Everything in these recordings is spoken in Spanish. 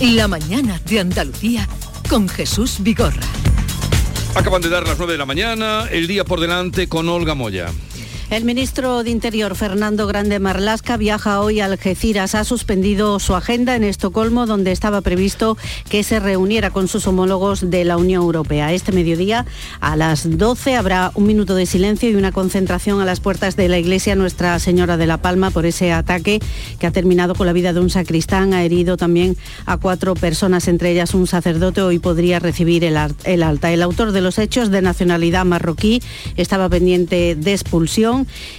La mañana de Andalucía con Jesús Vigorra. Acaban de dar las 9 de la mañana, el día por delante con Olga Moya. El ministro de Interior, Fernando Grande Marlasca, viaja hoy a Algeciras. Ha suspendido su agenda en Estocolmo, donde estaba previsto que se reuniera con sus homólogos de la Unión Europea. Este mediodía, a las 12, habrá un minuto de silencio y una concentración a las puertas de la iglesia Nuestra Señora de la Palma por ese ataque que ha terminado con la vida de un sacristán. Ha herido también a cuatro personas, entre ellas un sacerdote. Hoy podría recibir el, el alta. El autor de los hechos, de nacionalidad marroquí, estaba pendiente de expulsión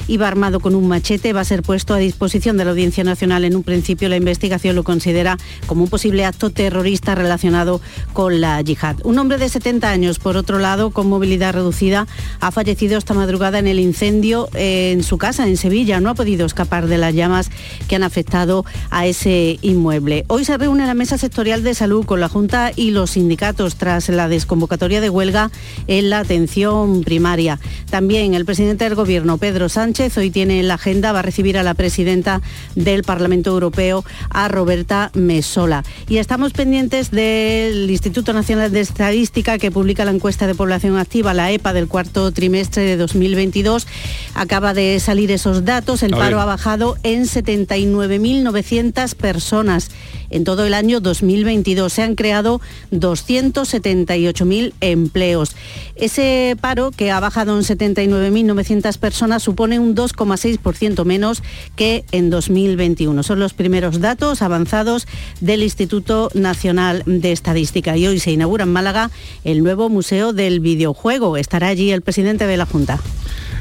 Iba armado con un machete, va a ser puesto a disposición de la Audiencia Nacional. En un principio la investigación lo considera como un posible acto terrorista relacionado con la yihad. Un hombre de 70 años, por otro lado, con movilidad reducida, ha fallecido esta madrugada en el incendio en su casa en Sevilla. No ha podido escapar de las llamas que han afectado a ese inmueble. Hoy se reúne la mesa sectorial de salud con la Junta y los sindicatos tras la desconvocatoria de huelga en la atención primaria. También el presidente del Gobierno, Pedro Sánchez. Hoy tiene en la agenda, va a recibir a la presidenta del Parlamento Europeo, a Roberta Mesola. Y estamos pendientes del Instituto Nacional de Estadística que publica la encuesta de población activa, la EPA, del cuarto trimestre de 2022. Acaba de salir esos datos. El paro ha bajado en 79.900 personas en todo el año 2022. Se han creado 278.000 empleos. Ese paro, que ha bajado en 79.900 personas, supone un 2,6% menos que en 2021. Son los primeros datos avanzados del Instituto Nacional de Estadística. Y hoy se inaugura en Málaga el nuevo Museo del Videojuego. Estará allí el presidente de la Junta.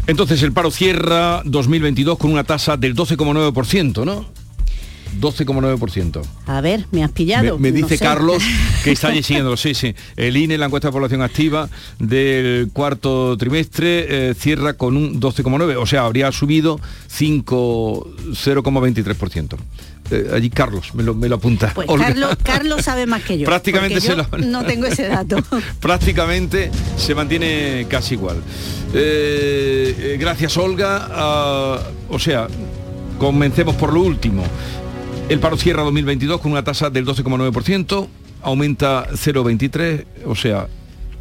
Entonces el paro cierra 2022 con una tasa del 12,9%, ¿no? 12,9%. A ver, me has pillado. Me, dice Carlos que está allí siguiéndolo. Sí, sí. El INE, la encuesta de población activa del cuarto trimestre, eh, cierra con un 12,9%. O sea, habría subido 0,23%. Eh, allí Carlos me lo, me lo apunta. Pues Carlos, sabe más que yo. Prácticamente se lo... No tengo ese dato. prácticamente se mantiene casi igual. Eh, gracias Olga. Ah, o sea, comencemos por lo último. El paro cierra 2022 con una tasa del 12,9%, aumenta 0,23, o sea,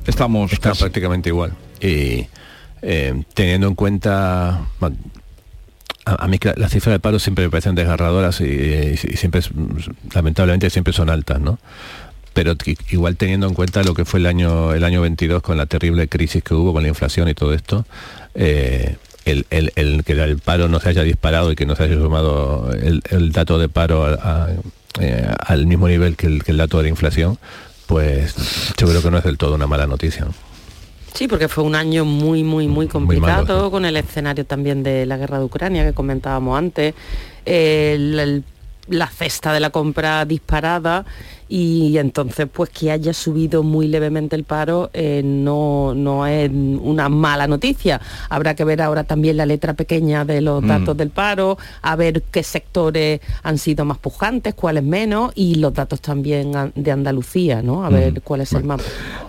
estamos... Está prácticamente igual. Y eh, teniendo en cuenta... a, mí las cifras de paro siempre me parecen desgarradoras y, siempre, lamentablemente, siempre son altas, ¿no? pero igual teniendo en cuenta lo que fue el año el año 22 con la terrible crisis que hubo con la inflación y todo esto, eh, el, el, que el paro no se haya disparado y que no se haya sumado el, dato de paro eh, al mismo nivel que el, que el dato de la inflación, pues yo creo que no es del todo una mala noticia. Sí, porque fue un año muy, muy, muy complicado, con el escenario también de la guerra de Ucrania que comentábamos antes, la cesta de la compra disparada y entonces pues que haya subido muy levemente el paro eh, no, no es una mala noticia. Habrá que ver ahora también la letra pequeña de los mm. datos del paro, a ver qué sectores han sido más pujantes, cuáles menos y los datos también de Andalucía, ¿no? A ver mm. cuál es el más.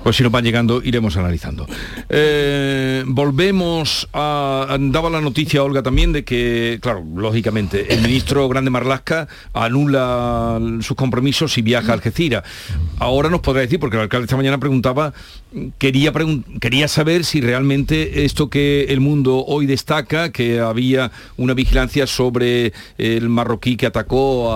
Pues si nos van llegando iremos analizando. Eh, volvemos a... Daba la noticia, Olga, también de que, claro, lógicamente, el ministro Grande Marlasca anula sus compromisos y viaja al Ahora nos podrá decir, porque el alcalde esta mañana preguntaba, quería, quería saber si realmente esto que el mundo hoy destaca, que había una vigilancia sobre el marroquí que atacó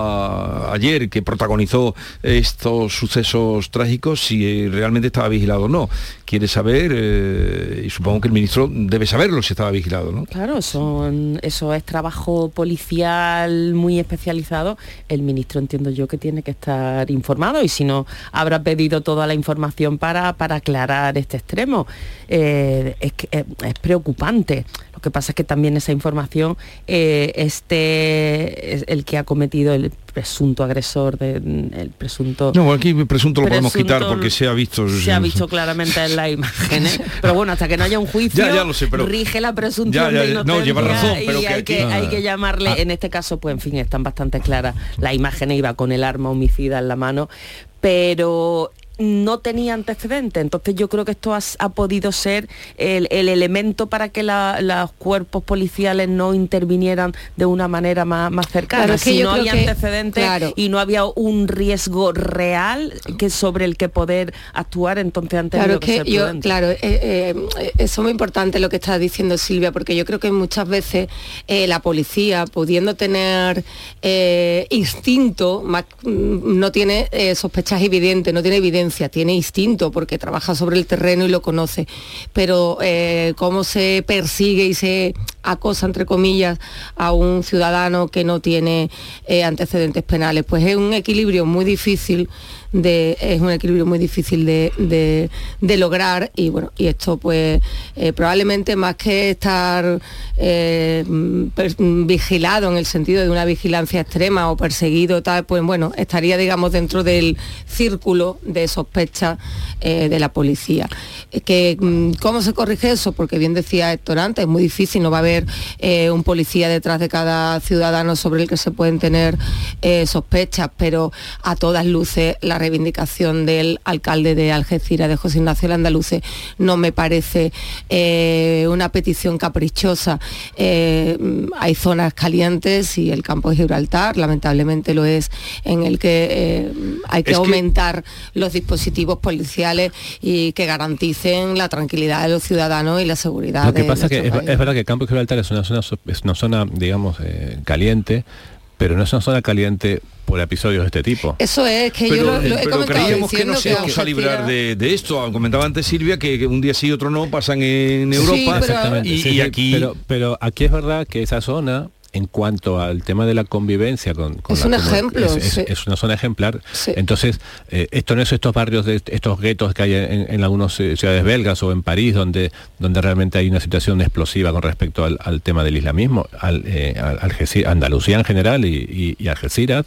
ayer, que protagonizó estos sucesos trágicos, si realmente estaba vigilado o no. Quiere saber, eh, y supongo que el ministro debe saberlo si estaba vigilado, ¿no? Claro, eso, eso es trabajo policial muy especializado. El ministro entiendo yo que tiene que estar informado y si no habrá pedido toda la información para, para aclarar este extremo. Eh, es, eh, es, preocupante. Lo que pasa es que también esa información, eh, este es el que ha cometido el presunto agresor, de, el presunto... No, aquí presunto lo podemos quitar porque se ha visto... Se ha visto claramente en las imágenes. pero bueno, hasta que no haya un juicio, ya, lo sé, pero... rige la presunción de inocencia no, lleva razón, pero y hay, que, hay que llamarle, ah. en este caso, pues en fin, están bastante claras. La imagen iba con el arma homicida en la mano, pero no tenía antecedentes. Entonces yo creo que esto ha, podido ser el, elemento para que los cuerpos policiales no intervinieran de una manera más, más cercana. si no había antecedentes y no había un riesgo real que sobre el que poder actuar, entonces antes claro, que, yo, Claro, eh, eh, eso es muy importante lo que está diciendo Silvia, porque yo creo que muchas veces eh, la policía, pudiendo tener instinto, mm, no tiene sospechas evidentes, no tiene evidencia, tiene instinto porque trabaja sobre el terreno y lo conoce. Pero cómo se persigue y se acosa, entre comillas, a un ciudadano que no tiene antecedentes penales, pues es un equilibrio muy difícil es un equilibrio muy difícil de, lograr y bueno, y esto pues eh, probablemente más que estar eh, vigilado en el sentido de una vigilancia extrema o perseguido tal, pues bueno, estaría digamos dentro del círculo de sospecha eh, de la policía. Que, mm, ¿Cómo se corrige eso? Porque bien decía Héctor antes, es muy difícil, no va a haber un policía detrás de cada ciudadano sobre el que se pueden tener sospechas, pero a todas luces la reivindicación del alcalde de Algeciras, de José Ignacio Landaluce, no me parece eh, una petición caprichosa. Eh, hay zonas calientes y el campo de Gibraltar, lamentablemente lo es, en el que eh, hay que aumentar los dispositivos policiales y que garanticen la tranquilidad de los ciudadanos y la seguridad. Lo que pasa es que es, verdad que el campo de Gibraltar es una zona, es una zona digamos, caliente, pero no es una zona caliente por episodios de este tipo. Eso es, que yo lo, he pero creíamos que nos íbamos a librar de, esto. Comentaba antes Silvia que, un día sí y otro no pasan en Europa. Exactamente. Y, aquí... Pero, pero aquí es verdad que esa zona en cuanto al tema de la convivencia con, es un ejemplo es, una zona ejemplar. Entonces eh, esto no es estos barrios de estos guetos que hay en, algunas eh, ciudades belgas o en París donde donde realmente hay una situación explosiva con respecto al, tema del islamismo al, eh, Andalucía en general y, y, Algeciras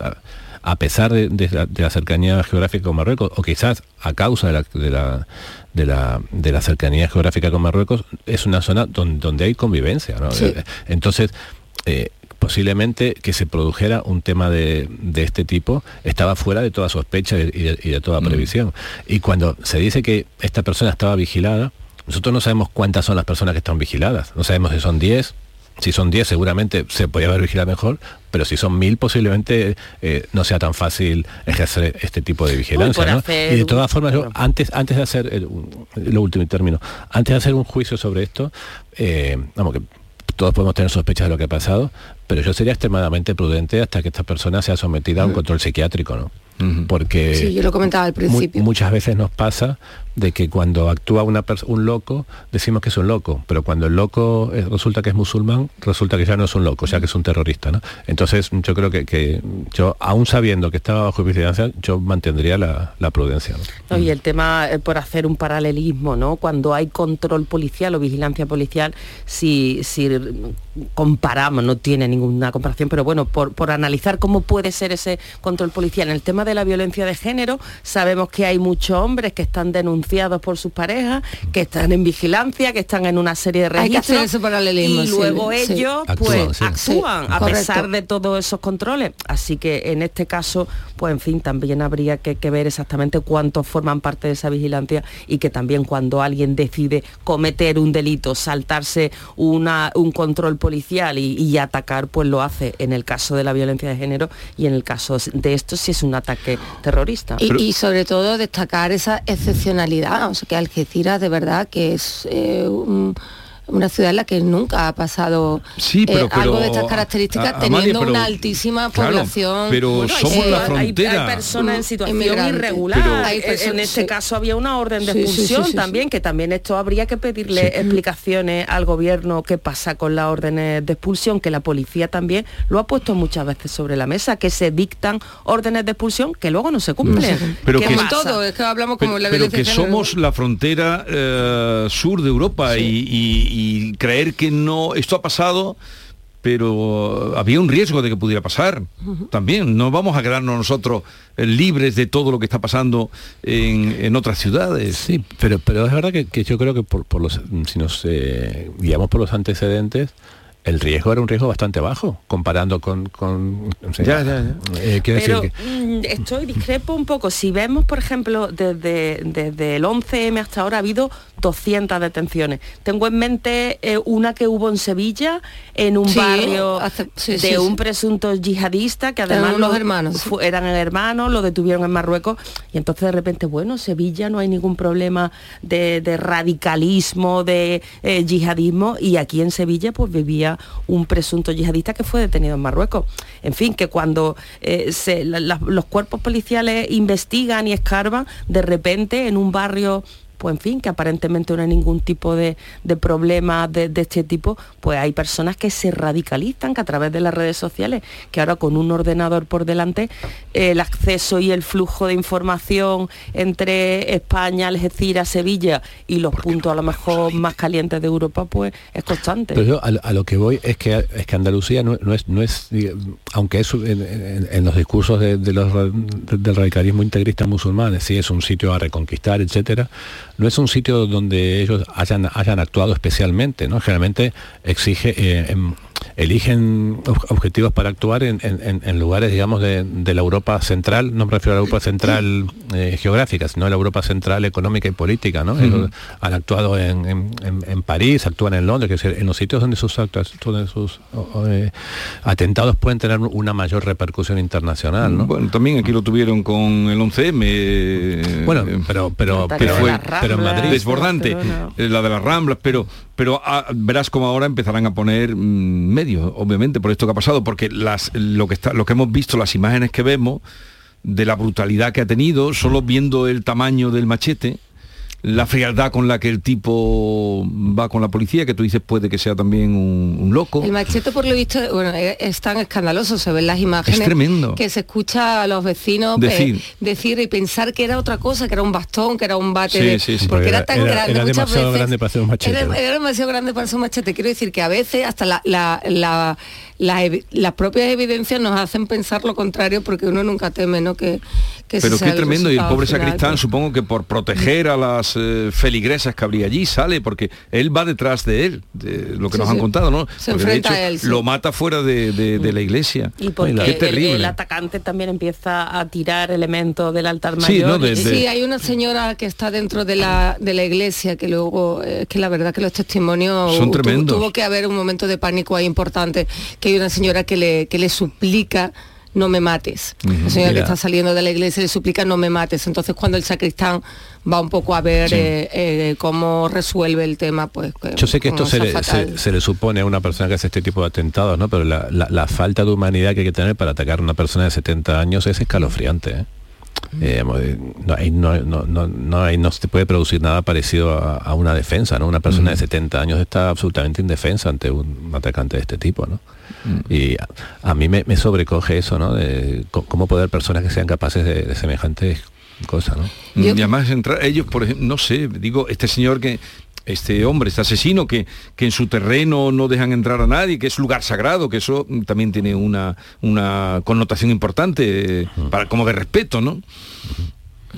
a, pesar de, la, cercanía geográfica con Marruecos o quizás a causa de la, de la de la, cercanía geográfica con Marruecos, es una zona donde, donde hay convivencia. Entonces, eh, posiblemente que se produjera un tema de, este tipo estaba fuera de toda sospecha y de, toda mm. previsión. Y cuando se dice que esta persona estaba vigilada, nosotros no sabemos cuántas son las personas que están vigiladas. No sabemos si son 10, si son 10 seguramente se podría haber vigilado mejor, pero si son 1000 posiblemente eh, no sea tan fácil ejercer este tipo de vigilancia. Y de todas formas, antes, antes de hacer, el, lo último término, antes de hacer un juicio sobre esto, eh, vamos que todos podemos tener sospechas de lo que ha pasado, pero yo sería extremadamente prudente hasta que esta persona sea sometida a un control psiquiátrico, ¿no? Porque sí, yo lo comentaba al principio. muchas veces nos pasa de que cuando actúa un loco, decimos que es un loco, pero cuando el loco eh, resulta que es musulmán, resulta que ya no es un loco, sea que es un terrorista. ¿no? Entonces yo creo que, yo, aún sabiendo que estaba bajo vigilancia, yo mantendría la, prudencia. y el tema, eh, por hacer un paralelismo, ¿no? cuando hay control policial o vigilancia policial, si, si comparamos, no tiene ninguna comparación, pero bueno, por, por analizar cómo puede ser ese control policial. En el tema de la violencia de género, sabemos que hay muchos hombres que están denunciando por sus parejas, que están en vigilancia, que están en una serie de registros. y luego ellos pues actúan a pesar de todos esos controles. Así que en este caso, pues en fin, también habría que, ver exactamente cuántos forman parte de esa vigilancia y que también cuando alguien decide cometer un delito, saltarse una, un control policial y, atacar, pues lo hace en el caso de la violencia de género y en el caso de esto si es un ataque terrorista. Y, sobre todo destacar esa excepcionalidad o sea que Algeciras de verdad que es eh, un una ciudad en la que nunca ha pasado eh, algo de estas características teniendo una altísima población. pero somos la frontera hay, personas en situación irregular. En este caso había una orden de expulsión también que también esto habría que pedirle explicaciones al gobierno qué pasa con las órdenes de expulsión que la policía también lo ha puesto muchas veces sobre la mesa que se dictan órdenes de expulsión que luego no se cumplen. pero que, todo es que hablamos como la pero que somos la frontera eh, sur de Europa y y creer que no, esto ha pasado, pero había un riesgo de que pudiera pasar también. No vamos a quedarnos nosotros eh, libres de todo lo que está pasando en, otras ciudades. Sí, pero, pero es verdad que, yo creo que por, los, si nos eh, guiamos por los antecedentes, el riesgo era un riesgo bastante bajo comparando con, con ya, ya, ya. Eh, Pero mm, estoy discrepo un poco. Si vemos, por ejemplo, desde, desde el 11M hasta ahora ha habido 200 detenciones. Tengo en mente eh, una que hubo en Sevilla, en un barrio de un presunto yihadista, que además eran los hermanos. eran hermanos, lo detuvieron en Marruecos, y entonces de repente, bueno, Sevilla no hay ningún problema de, radicalismo, de eh, yihadismo, y aquí en Sevilla pues vivía un presunto yihadista que fue detenido en Marruecos. En fin, que cuando eh, los cuerpos policiales investigan y escarban, de repente en un barrio pues en fin, que aparentemente no hay ningún tipo de, de problema de, este tipo, pues hay personas que se radicalizan, que a través de las redes sociales, que ahora con un ordenador por delante, el acceso y el flujo de información entre España, Algeciras, Sevilla y los puntos a lo mejor más calientes de Europa, pues es constante. Pero yo a, lo que voy es que, es que Andalucía no, es, no es, aunque es en, los discursos de, los, del radicalismo integrista musulmán, sí es un sitio a reconquistar, etcétera, no es un sitio donde ellos hayan, hayan actuado especialmente, ¿no? Generalmente exige, eh, em, eligen objetivos para actuar en, lugares, digamos, de, la Europa central, no me refiero a la Europa central eh, geográfica, sino a la Europa central económica y política, ¿no? Han actuado en, París, actúan en Londres, que en los sitios donde sus actos, donde sus eh, atentados pueden tener una mayor repercusión internacional, ¿no? Bueno, también aquí lo tuvieron con el 11M. Bueno, pero pero pero, fue, pero en Madrid desbordante, eh, la de las Ramblas, pero pero ah, verás como ahora empezarán a poner mm, medios, obviamente, por esto que ha pasado, porque las, lo, que está, lo que hemos visto, las imágenes que vemos de la brutalidad que ha tenido, solo viendo el tamaño del machete, la frialdad con la que el tipo va con la policía, que tú dices puede que sea también un, loco. El machete, por lo visto, bueno, es, tan escandaloso, se ven las imágenes. Es tremendo. Que se escucha a los vecinos eh, decir. y pensar que era otra cosa, que era un bastón, que era un bate. porque, era, tan grande. Era demasiado grande para ser un machete. Era, demasiado grande para ser un machete. Quiero decir que a veces hasta la las propias evidencias nos hacen pensar lo contrario porque uno nunca teme, ¿no? Que, Pero qué tremendo, y el pobre sacristán supongo que por proteger a las eh, feligresas que habría allí sale, porque él va detrás de él, de lo que nos han contado, ¿no? Se enfrenta a él, Lo mata fuera de, la iglesia. Y porque terrible. El, atacante también empieza a tirar elementos del altar mayor. Sí, hay una señora que está dentro de la, de la iglesia que luego, es eh, que la verdad que los testimonios Son tremendos. tuvo, que haber un momento de pánico ahí importante que hay una señora que le, que le suplica no me mates. La señora que está saliendo de la iglesia le suplica no me mates. Entonces cuando el sacristán va un poco a ver eh, eh, cómo resuelve el tema, pues... Yo sé que esto se le, supone a una persona que hace este tipo de atentados, ¿no? Pero la, falta de humanidad que hay que tener para atacar a una persona de 70 años es escalofriante. ¿eh? Eh, no, no, no, se puede producir nada parecido a, una defensa, ¿no? Una persona de 70 años está absolutamente indefensa ante un atacante de este tipo, ¿no? Y a, mí me, sobrecoge eso, ¿no? De cómo poder personas que sean capaces de, semejantes cosas, ¿no? Y además entrar, ellos, por ejemplo, no sé, digo, este señor que este hombre, este asesino, que, que en su terreno no dejan entrar a nadie, que es lugar sagrado, que eso también tiene una, una connotación importante eh, para, como de respeto, ¿no?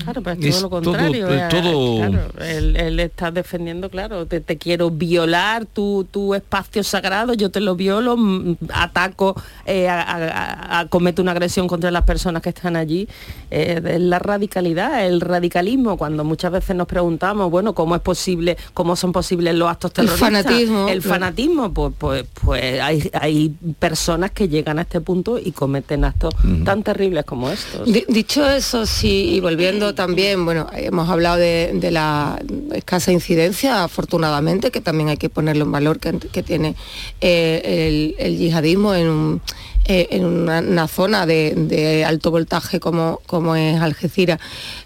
Claro, pero es todo lo contrario. Todo, él, está defendiendo, claro, te, quiero violar tu, tu, espacio sagrado, yo te lo violo, mm, ataco, eh, a, cometo una agresión contra las personas que están allí. Eh, es la radicalidad, el radicalismo, cuando muchas veces nos preguntamos, bueno, ¿cómo es posible, cómo son posibles los actos terroristas? El fanatismo. El fanatismo, pues, pues, pues hay, hay, personas que llegan a este punto y cometen actos tan terribles como estos. dicho eso, sí, y volviendo también, bueno, hemos hablado de, la escasa incidencia, afortunadamente, que también hay que ponerlo en valor, que, tiene eh, el, yihadismo en, eh, una, zona de, alto voltaje como, como es Algeciras.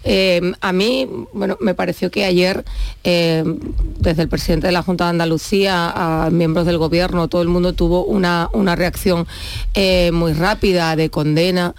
Eh, a mí, bueno, me pareció que ayer, desde el presidente de la Junta de Andalucía a miembros del gobierno, todo el mundo tuvo una, una reacción muy rápida de condena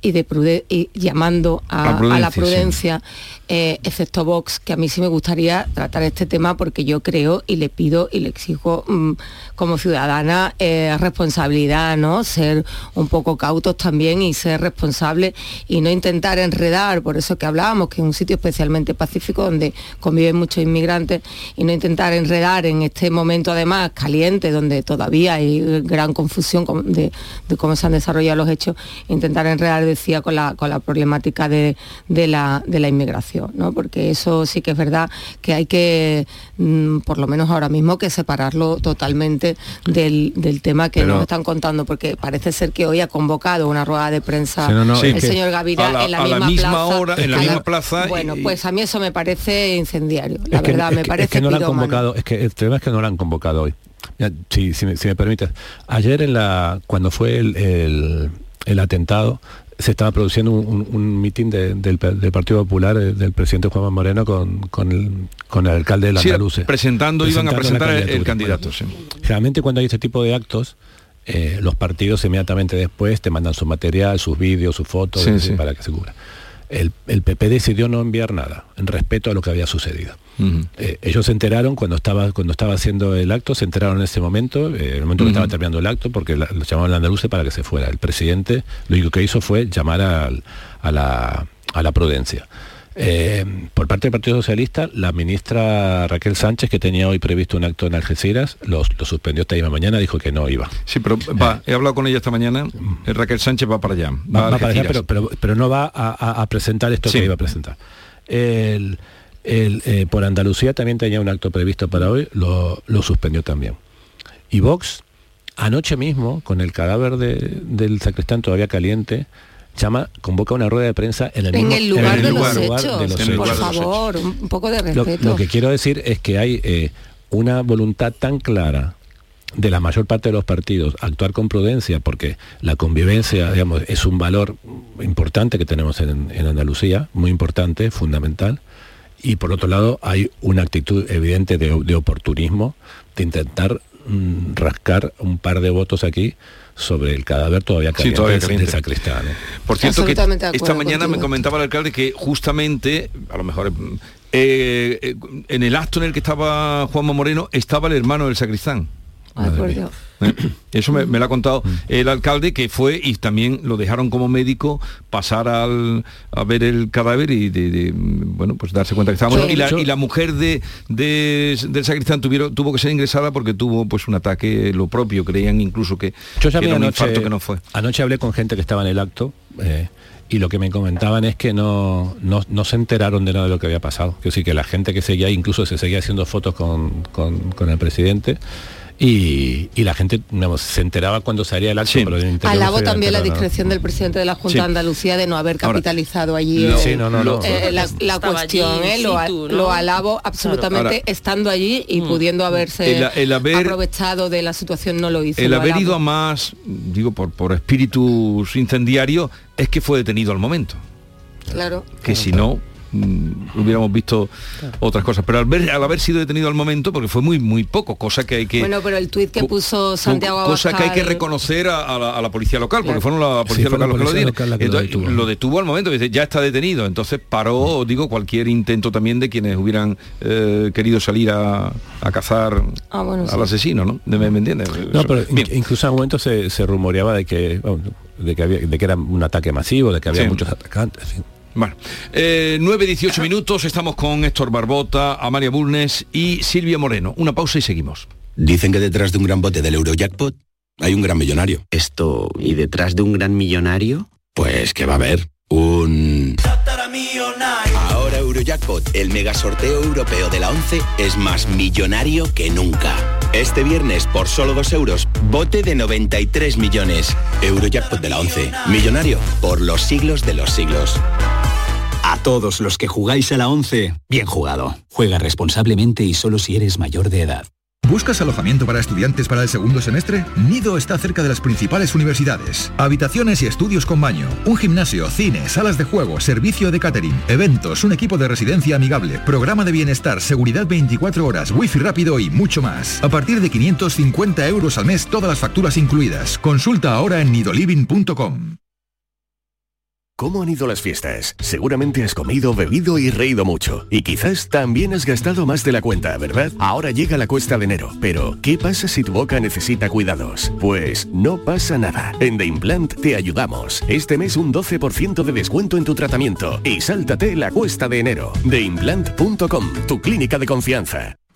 y de y llamando a, la prudencia eh, excepto Vox, que a mí sí me gustaría tratar este tema porque yo creo y le pido y le exijo mm, como ciudadana eh, responsabilidad, ¿no? Ser un poco cautos también y ser responsables y no intentar enredar, por eso que hablábamos, que es un sitio especialmente pacífico donde conviven muchos inmigrantes y no intentar enredar en este momento además caliente donde todavía hay gran confusión de, cómo se han desarrollado los hechos, intentar enredar, decía, con la, con la problemática de, la, de la inmigración, ¿no? porque eso sí que es verdad que hay que, mm, por lo menos ahora mismo, que separarlo totalmente del, tema que nos están contando, porque parece ser que hoy ha convocado una rueda de prensa el señor Gaviria en la, misma, plaza, hora, en la misma plaza. Bueno, pues a mí eso me parece incendiario, la verdad, me parece es que no han convocado, es que el tema es que no lo han convocado hoy. si, me, si, permites, ayer en la cuando fue el, el, atentado se estaba produciendo un, mitin del, Partido Popular eh, del presidente Juan Moreno con, con, el, con el alcalde de la sí, presentando, iban a presentar el, candidato. Realmente cuando hay este tipo de actos, eh, los partidos inmediatamente después te mandan su material, sus vídeos, sus fotos, para que se cubra. El, PP decidió no enviar nada, en respeto a lo que había sucedido. Eh, ellos se enteraron cuando estaba, cuando estaba haciendo el acto, se enteraron en ese momento, en el momento que estaba terminando el acto, porque lo llamaban al andaluce para que se fuera. El presidente lo único que hizo fue llamar a, la, a la prudencia. Eh, por parte del Partido Socialista, la ministra Raquel Sánchez, que tenía hoy previsto un acto en Algeciras, lo, suspendió esta misma mañana, dijo que no iba. Sí, pero va, he hablado con ella esta mañana, eh, Raquel Sánchez va para allá. Va, para allá, pero, no va a, presentar esto que iba a presentar. El, eh, por Andalucía también tenía un acto previsto para hoy, lo, suspendió también. Y Vox, anoche mismo, con el cadáver del sacristán todavía caliente, llama, convoca una rueda de prensa en el, mismo, lugar, de, los hechos, por favor, un poco de respeto. Lo, que quiero decir es que hay eh, una voluntad tan clara de la mayor parte de los partidos actuar con prudencia porque la convivencia digamos es un valor importante que tenemos en, Andalucía muy importante fundamental y por otro lado hay una actitud evidente de, oportunismo de intentar mm, rascar un par de votos aquí sobre el cadáver todavía caliente, sí, sacristán. Por cierto, que esta mañana me comentaba el alcalde que justamente, a lo mejor eh, eh, en el acto en el que estaba Juanma Moreno estaba el hermano del sacristán. ¿Eh? Eso me, lo ha contado mm. el alcalde que fue y también lo dejaron como médico pasar al, a ver el cadáver y de, bueno pues darse cuenta que estaba y, la, mujer de, del sacristán tuvieron, tuvo que ser ingresada porque tuvo pues un ataque lo propio creían incluso que, yo era un infarto que no fue anoche hablé con gente que estaba en el acto eh, y lo que me comentaban es que no, no, se enteraron de nada de lo que había pasado. Que sí, que la gente que seguía, incluso se seguía haciendo fotos con, con, con el presidente, y, la gente se enteraba cuando salía el acto. Sí. Alabo también la discreción del presidente de la Junta de Andalucía de no haber capitalizado allí la, cuestión. Eh, lo, alabo absolutamente estando allí y mm. pudiendo haberse aprovechado de la situación no lo hizo. El haber ido a más, digo, por, por espíritus incendiarios, es que fue detenido al momento. Claro. Que si no, Mm, hubiéramos visto otras cosas. Pero al, ver, al haber sido detenido al momento, porque fue muy muy poco, cosa que hay que... Bueno, pero el tuit que puso Santiago Cosa que hay que reconocer a, la, policía local, porque fueron la policía local los que lo dieron. lo, detuvo. al momento, dice, ya está detenido. Entonces paró, digo, cualquier intento también de quienes hubieran eh, querido salir a, cazar ah, al asesino, ¿no? ¿Me, entiendes? No, pero incluso en un momento se, rumoreaba de que, de que, había, de que era un ataque masivo, de que había muchos atacantes. Bueno, eh, 9-18 minutos, estamos con Héctor Barbota, Amalia Bulnes y Silvia Moreno. Una pausa y seguimos. Dicen que detrás de un gran bote del Eurojackpot hay un gran millonario. Esto, ¿y detrás de un gran millonario? Pues que va a haber un... Ahora Eurojackpot, el mega sorteo europeo de la 11, es más millonario que nunca. Este viernes, por solo 2 euros, bote de 93 millones. Eurojackpot de la 11, millonario por los siglos de los siglos. A todos los que jugáis a la 11, bien jugado. Juega responsablemente y solo si eres mayor de edad. ¿Buscas alojamiento para estudiantes para el segundo semestre? Nido está cerca de las principales universidades. Habitaciones y estudios con baño, un gimnasio, cine, salas de juego, servicio de catering, eventos, un equipo de residencia amigable, programa de bienestar, seguridad 24 horas, wifi rápido y mucho más. A partir de 550 euros al mes, todas las facturas incluidas. Consulta ahora en nidoliving.com. ¿Cómo han ido las fiestas? Seguramente has comido, bebido y reído mucho. Y quizás también has gastado más de la cuenta, ¿verdad? Ahora llega la cuesta de enero. Pero, ¿qué pasa si tu boca necesita cuidados? Pues no pasa nada. En The Implant te ayudamos. Este mes un 12% de descuento en tu tratamiento. Y sáltate la cuesta de enero. TheImplant.com, tu clínica de confianza.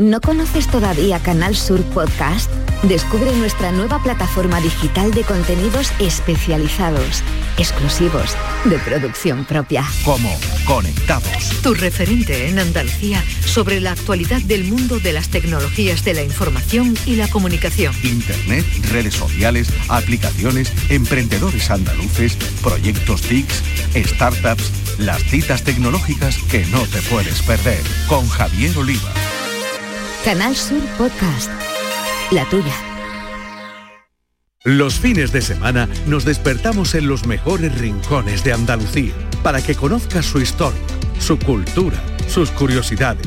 ¿No conoces todavía Canal Sur Podcast? Descubre nuestra nueva plataforma digital de contenidos especializados, exclusivos, de producción propia. Como Conectados. Tu referente en Andalucía sobre la actualidad del mundo de las tecnologías de la información y la comunicación. Internet, redes sociales, aplicaciones, emprendedores andaluces, proyectos TICs, startups, las citas tecnológicas que no te puedes perder. Con Javier Oliva. Canal Sur Podcast. La tuya. Los fines de semana nos despertamos en los mejores rincones de Andalucía para que conozcas su historia, su cultura, sus curiosidades,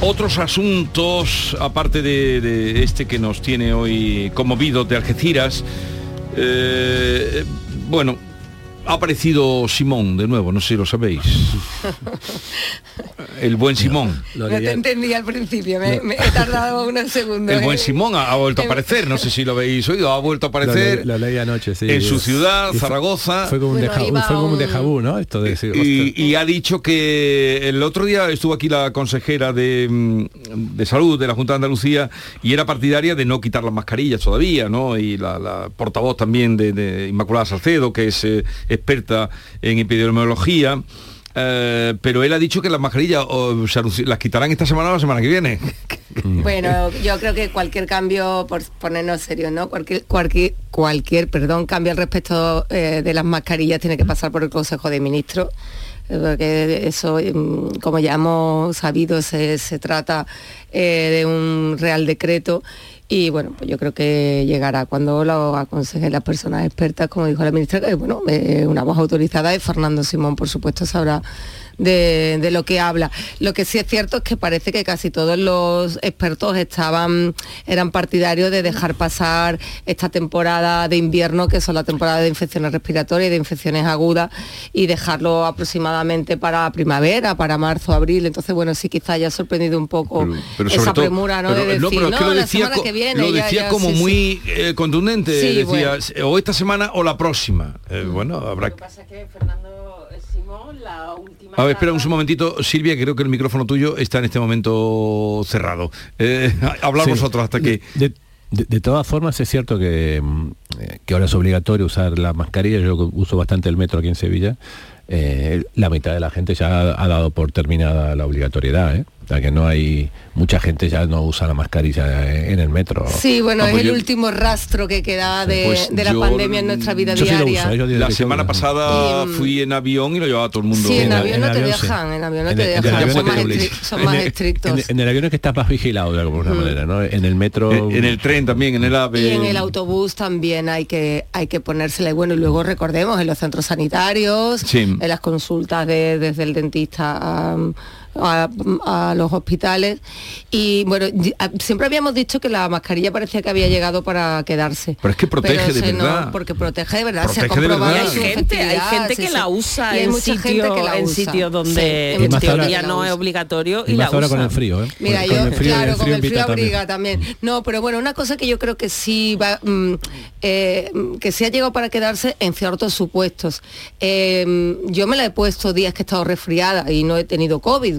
Otros asuntos, aparte de, este que nos tiene hoy conmovidos de Algeciras, eh, bueno, ha aparecido Simón de nuevo, no sé si lo sabéis. El buen Simón. No te entendí al principio, me, me he tardado unos segundos. El buen ¿eh? Simón ha, ha vuelto a aparecer, no sé si lo habéis oído, ha vuelto a aparecer Lo, leí- lo leí anoche, sí. en su ciudad, Y Zaragoza. Fue como un Bueno, fue como un vu, ¿no? Esto de decir, y, y ha dicho que el otro día estuvo aquí la consejera de, mm, de salud de la Junta de Andalucía y era partidaria de no quitar las mascarillas todavía, ¿no? Y la, la portavoz también de, de Inmaculada Salcedo, que es eh, experta en epidemiología. eh, pero él ha dicho que las mascarillas o, las quitarán esta semana o la semana que viene. Bueno, yo creo que cualquier cambio, por ponernos serios, ¿no? Cualquier, cualquier, cualquier perdón, cambio al respecto eh, de las mascarillas tiene que pasar por el Consejo de Ministros. eh, Porque eso, mm, como ya hemos sabido, se, trata de un real decreto y bueno, pues yo creo que llegará cuando lo aconsejen las personas expertas, como dijo la ministra, que bueno, eh, una voz autorizada y Fernando Simón, por supuesto, sabrá de, de lo que habla. Lo que sí es cierto es que parece que casi todos los expertos estaban, eran partidarios de dejar pasar esta temporada de invierno, que son la temporada de infecciones respiratorias y de infecciones agudas, y dejarlo aproximadamente para primavera, para marzo, abril. Entonces, bueno, sí quizá haya sorprendido un poco Pero esa todo- premura, ¿no? pero- de decir, no, pero es que lo decía, que viene. lo decía ya, como sí, sí. muy eh, contundente, Sí, decía, bueno. o esta semana o la próxima. Eh, bueno, habrá que... pasa es que Fernando La última... A ver, espera un momentito, Silvia, creo que el micrófono tuyo está en este momento cerrado. Eh, hablar Sí. vosotros hasta que... De, de- de todas formas es cierto que, mm, eh, que ahora es obligatorio usar la mascarilla, yo uso bastante el metro aquí en Sevilla, eh, la mitad de la gente ya ha, ha dado por terminada la obligatoriedad, ¿eh? O sea que no hay, mucha gente ya no usa la mascarilla eh, en el metro. Sí, bueno, Ah, es pues el yo- último rastro que queda de, Pues de la yo- pandemia en nuestra vida sí diaria. uso, ¿eh? Yo digo La semana sí. pasada Y, mm, fui en avión y lo llevaba todo el mundo. Sí, en, En el- avión en no te avión sí. dejan, en avión no En te el- en el dejan, avión son no más, te son más el- estrictos. En, en el avión es que estás más vigilado de alguna manera, ¿no? En el metro... En, en el tren también, en el AVE. Y en el autobús también hay que hay que ponérsela. Y bueno, y luego recordemos en los centros sanitarios, Sí. en las consultas de- desde el dentista a, a- a los hospitales. Y bueno, siempre habíamos dicho que la mascarilla parecía que había llegado para quedarse. Pero es que protege Pero de no- verdad. porque protege de verdad, se ha comprobado hay gente, hay gente sí, que sí. la usa Y hay en mucha sitio, gente que la en usa. sitios Sí, donde hay en teoría no es obligatorio y, Y la ahora usa. con el frío, ¿eh? Mira, Con yo, el frío- claro, el con el frío también. abriga también. No, pero bueno, una cosa que yo creo que sí va, mm, eh, que sí ha llegado para quedarse en ciertos supuestos. Eh, yo me la he puesto días que he estado resfriada y no he tenido COVID,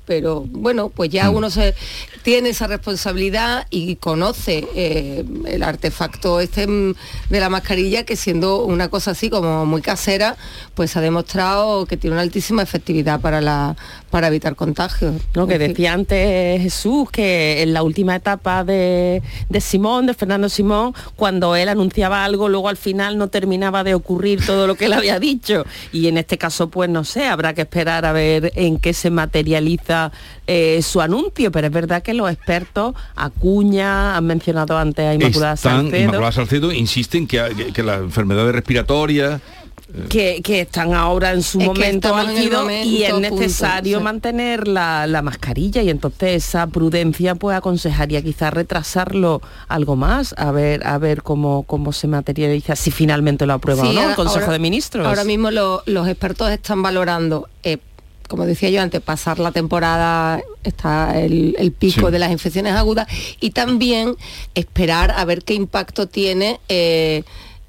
pero bueno, pues ya uno se tiene esa responsabilidad y conoce eh, el artefacto este mm, de la mascarilla que siendo una cosa así como muy casera, pues ha demostrado que tiene una altísima efectividad para la para evitar contagios. Lo que decía antes Jesús, que en la última etapa de, de Simón, de Fernando Simón, cuando él anunciaba algo, luego al final no terminaba de ocurrir todo lo que él había dicho. Y en este caso, pues no sé, habrá que esperar a ver en qué se materializa eh, su anuncio, pero es verdad que los expertos, Acuña, han mencionado antes a Inmaculada Están, Salcedo, Inmaculada Salcedo insisten que, que, que las enfermedades respiratorias que, que están ahora en su Es momento álgido momento y es punto, necesario sí. mantener la, la mascarilla y entonces esa prudencia pues aconsejaría quizás retrasarlo algo más a ver a ver cómo, cómo se materializa si finalmente lo aprueba o Sí, no el Consejo ahora- de Ministros Ahora mismo lo- los expertos están valorando, eh, como decía yo antes, pasar la temporada, está el, el pico Sí. de las infecciones agudas y también esperar a ver qué impacto tiene. eh,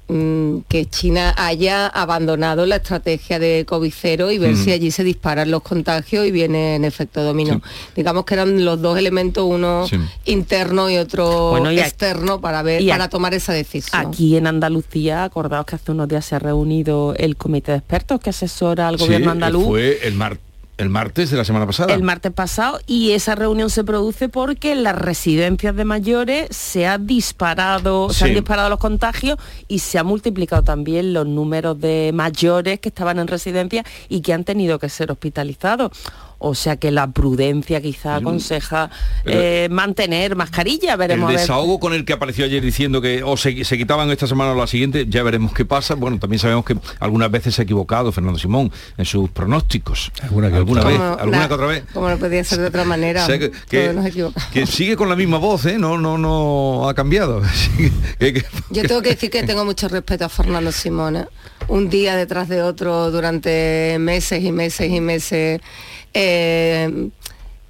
mm, que China haya abandonado la estrategia de COVID cero y ver Mm. si allí se disparan los contagios y viene en efecto dominó. Digamos que eran los dos elementos, uno Sí. interno y otro Bueno, y a- externo para ver, y para tomar esa decisión. Aquí en Andalucía, acordaos que hace unos días se ha reunido el comité de expertos que asesora al gobierno Sí, andaluz. Fue el, mar- el martes de la semana pasada. el martes pasado y esa reunión se produce porque en las residencias de mayores se ha disparado, se han disparado los contagios y se ha multiplicado también los números de mayores que estaban en residencia y que han tenido que ser hospitalizados. O sea que la prudencia quizá aconseja eh, mantener mascarilla, veremos el a ver. desahogo con el que apareció ayer diciendo que o se, se quitaban esta semana o la siguiente, ya veremos qué pasa. Bueno, también sabemos que algunas veces se ha equivocado Fernando Simón en sus pronósticos. Alguna, vez, Como- alguna na- que otra vez. Como no podía ser de otra manera. O sea, que- que-. Que sigue con la misma voz, ¿eh? No, no, no ha cambiado. Que- que- Yo tengo que decir que tengo mucho respeto a Fernando Simón. ¿eh? Un día detrás de otro durante meses y meses y meses eh,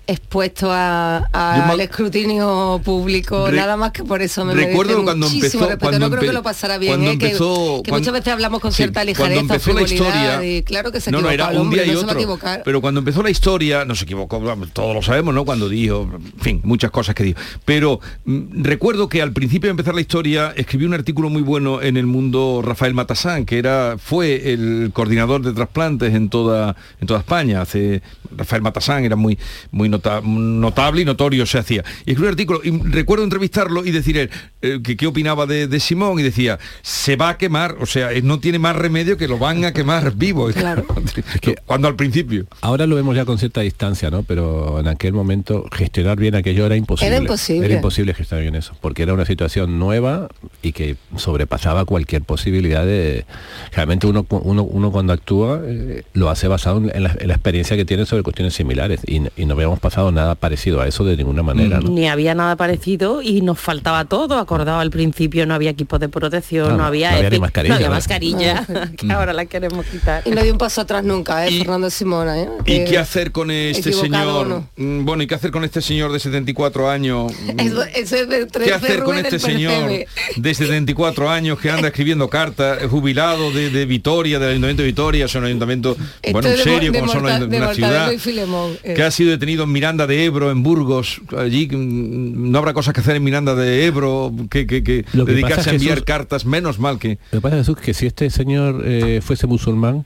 expuesto a- a- al escrutinio público, nada más que por eso me recuerdo cuando empezó- respeto. cuando no creo que lo pasara bien, cuando ¿eh? que- empezó- que, cuando- muchas veces hablamos con Sí, cierta cuando empezó la historia y claro que se no, no, equivocó era el un hombre, día y no se va a otro. equivocar. Pero cuando empezó la historia, no se equivocó, todos lo sabemos, ¿no? Cuando dijo, en fin, muchas cosas que dijo. Pero mm, recuerdo que al principio de empezar la historia escribió un artículo muy bueno en el mundo Rafael Matasán, que era, fue el coordinador de trasplantes en toda, en toda España. Hace, Rafael Matasán era muy, muy nota- notable y notorio se hacía. Y escribió un artículo, y recuerdo entrevistarlo y decir él, eh, que qué opinaba de, de Simón y decía, se va a quemar, o sea, eh, no tiene más remedio que lo van a quemar vivo. Cuando al principio. Ahora lo vemos ya con cierta distancia, ¿no? Pero en aquel momento gestionar bien aquello era imposible. Era imposible. Era imposible gestionar bien eso, porque era una situación nueva y que sobrepasaba cualquier posibilidad de... Realmente uno, uno, uno cuando actúa eh, lo hace basado en la, en la experiencia que tiene sobre cuestiones similares y, y no habíamos pasado nada parecido a eso de ninguna manera, ¿no? Ni había nada parecido y nos faltaba todo. Acordado al principio no había equipos de protección, No, no, había, no había ni mascarilla, no había mascarilla, que ahora la queremos quitar. Y no dio un paso atrás nunca, ¿eh? Fernando Simona. ¿eh? ¿Y Que- qué hacer con este señor? no. Mm, Bueno, ¿y qué hacer con este señor de 74 años? Eso, eso es de tres ¿Qué hacer con este señor de 74 años que anda escribiendo cartas, jubilado de, de Vitoria, del Ayuntamiento de Vitoria, es un ayuntamiento, bueno, de serio de como son de una ciudad, Filemón, eh. que ha sido detenido en Miranda de Ebro, en Burgos, allí mm, no habrá cosas que hacer en Miranda de Ebro, que, que, que Lo que dedicarse a enviar Jesús- cartas, menos mal que... Lo que pasa, Jesús, que si este señor eh, fuese musulmán,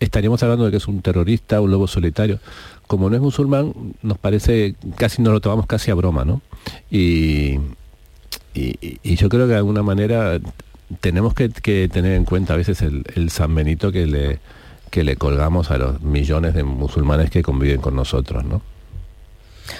estaríamos hablando de que es un terrorista, un lobo solitario. Como no es musulmán, nos parece, casi nos lo tomamos casi a broma, ¿no? Y, y, y yo creo que de alguna manera tenemos que, que tener en cuenta a veces el, el San Benito que le, que le colgamos a los millones de musulmanes que conviven con nosotros, ¿no?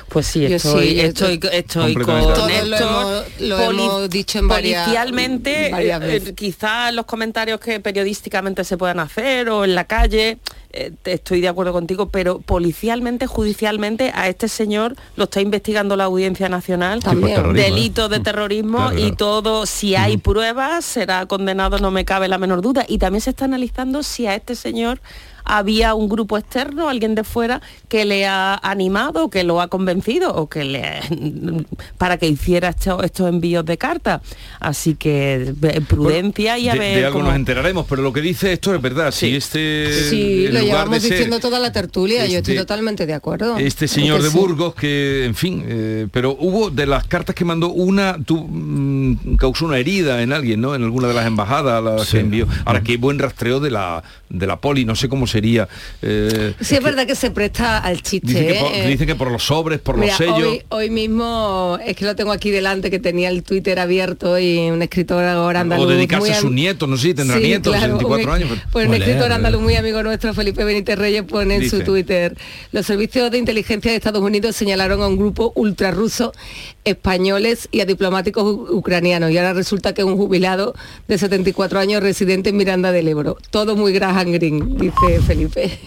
Pues sí, Yo estoy, sí, estoy, estoy- estoy con. Todos lo Héctor. hemos- lo hemos dicho en varias- Policialmente, varias veces. eh, quizás los comentarios que periodísticamente se puedan hacer o en la calle, eh, estoy de acuerdo contigo, pero policialmente, judicialmente, a este señor lo está investigando la Audiencia Nacional. Sí, por terrorismo, ¿eh? Delitos de terrorismo Claro, y todo, si hay pruebas, será condenado, no me cabe la menor duda. Y también se está analizando si a este señor había un grupo externo, alguien de fuera, que le ha animado, que lo ha convencido o que le para que hiciera estos envíos de cartas. Así que eh, prudencia y a de, ver. De algo nos enteraremos, pero lo que dice esto es verdad. Si este. Sí, lo llevamos diciendo toda la tertulia, yo estoy totalmente de acuerdo. Este señor de Burgos, que, en fin, eh, pero hubo de las cartas que mandó una, tu, mm, causó una herida en alguien, ¿no? En alguna de las embajadas a las que envió. Ahora, qué buen rastreo de la de la poli, no sé cómo sería. Eh, sí, es, verdad que se presta al chiste. Dice que, por, ¿eh? dice que por los sobres, por Mira, los sellos. Hoy, hoy, mismo, es que lo tengo aquí delante, que tenía el Twitter abierto y un escritor ahora andaluz. O dedicarse a sus nietos, no sé si tendrá sí, claro, 64 un, años. Pues un escritor andaluz muy amigo nuestro, Felipe Benítez Reyes, pone en Dice. su Twitter, los servicios de inteligencia de Estados Unidos señalaron a un grupo ultrarruso españoles y a diplomáticos ucranianos. Y ahora resulta que un jubilado de 74 años residente en Miranda del Ebro. Todo muy Graham Green, dice Felipe.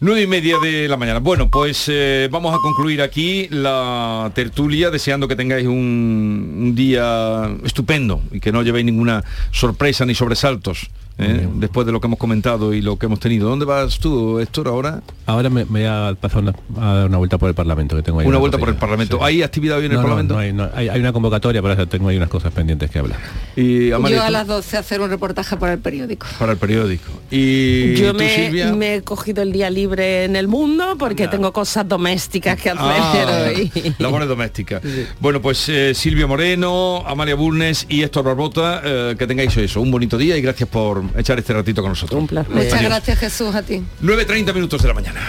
Nueve y media de la mañana. Bueno, pues eh, vamos a concluir aquí la tertulia, deseando que tengáis un, un, día estupendo y que no llevéis ninguna sorpresa ni sobresaltos. ¿Eh? Después de lo que hemos comentado y lo que hemos tenido. ¿Dónde vas tú, Héctor, ahora? Ahora me, me voy a pasar una, a dar una vuelta por el Parlamento que tengo ahí. Una vuelta por el Parlamento. Sí. ¿Hay actividad hoy en no, el no, Parlamento? No, hay, no, hay, hay, una convocatoria, pero tengo ahí unas cosas pendientes que hablar. Y, Amalia, Yo a las 12 hacer un reportaje para el periódico. Para el periódico. Y Yo tú, me, Silvia? me, he cogido el día libre en el mundo porque tengo cosas domésticas que hacer ah, hoy. Labores domésticas. Sí. Bueno, pues eh, Silvia Moreno, Amalia Bulnes y Héctor Barbota, eh, que tengáis eso, un bonito día y gracias por echar este ratito con nosotros. Un placer. Muchas Adiós. gracias Jesús a ti. 9.30 minutos de la mañana.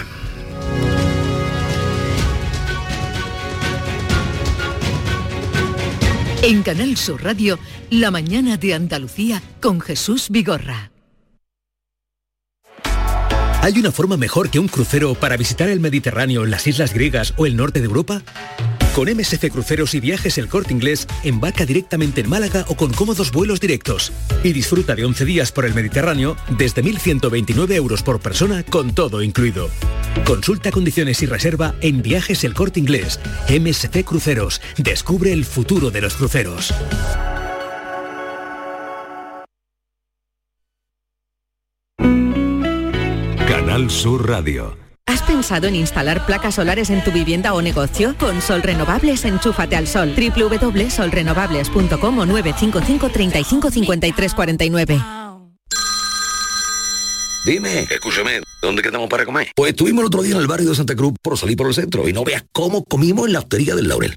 En Canal Sur Radio, La mañana de Andalucía con Jesús Vigorra. ¿Hay una forma mejor que un crucero para visitar el Mediterráneo, las islas griegas o el norte de Europa? Con MSC Cruceros y Viajes El Corte Inglés, embarca directamente en Málaga o con cómodos vuelos directos. Y disfruta de 11 días por el Mediterráneo desde 1.129 euros por persona con todo incluido. Consulta condiciones y reserva en Viajes El Corte Inglés. MSC Cruceros. Descubre el futuro de los cruceros. Canal Sur Radio. ¿Has pensado en instalar placas solares en tu vivienda o negocio? Con Sol Renovables, enchúfate al sol. www.solrenovables.com o 955 35 53 49. Dime, escúchame, ¿dónde quedamos para comer? Pues estuvimos el otro día en el barrio de Santa Cruz por salir por el centro y no veas cómo comimos en la hostería del Laurel.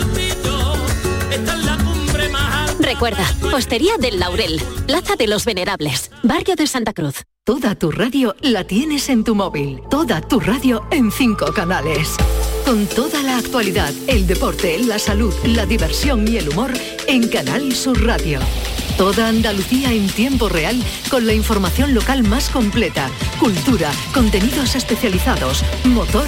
Recuerda, Hostería del Laurel, Plaza de los Venerables, Barrio de Santa Cruz. Toda tu radio la tienes en tu móvil. Toda tu radio en cinco canales. Con toda la actualidad, el deporte, la salud, la diversión y el humor en Canal Sur Radio. Toda Andalucía en tiempo real con la información local más completa, cultura, contenidos especializados, motor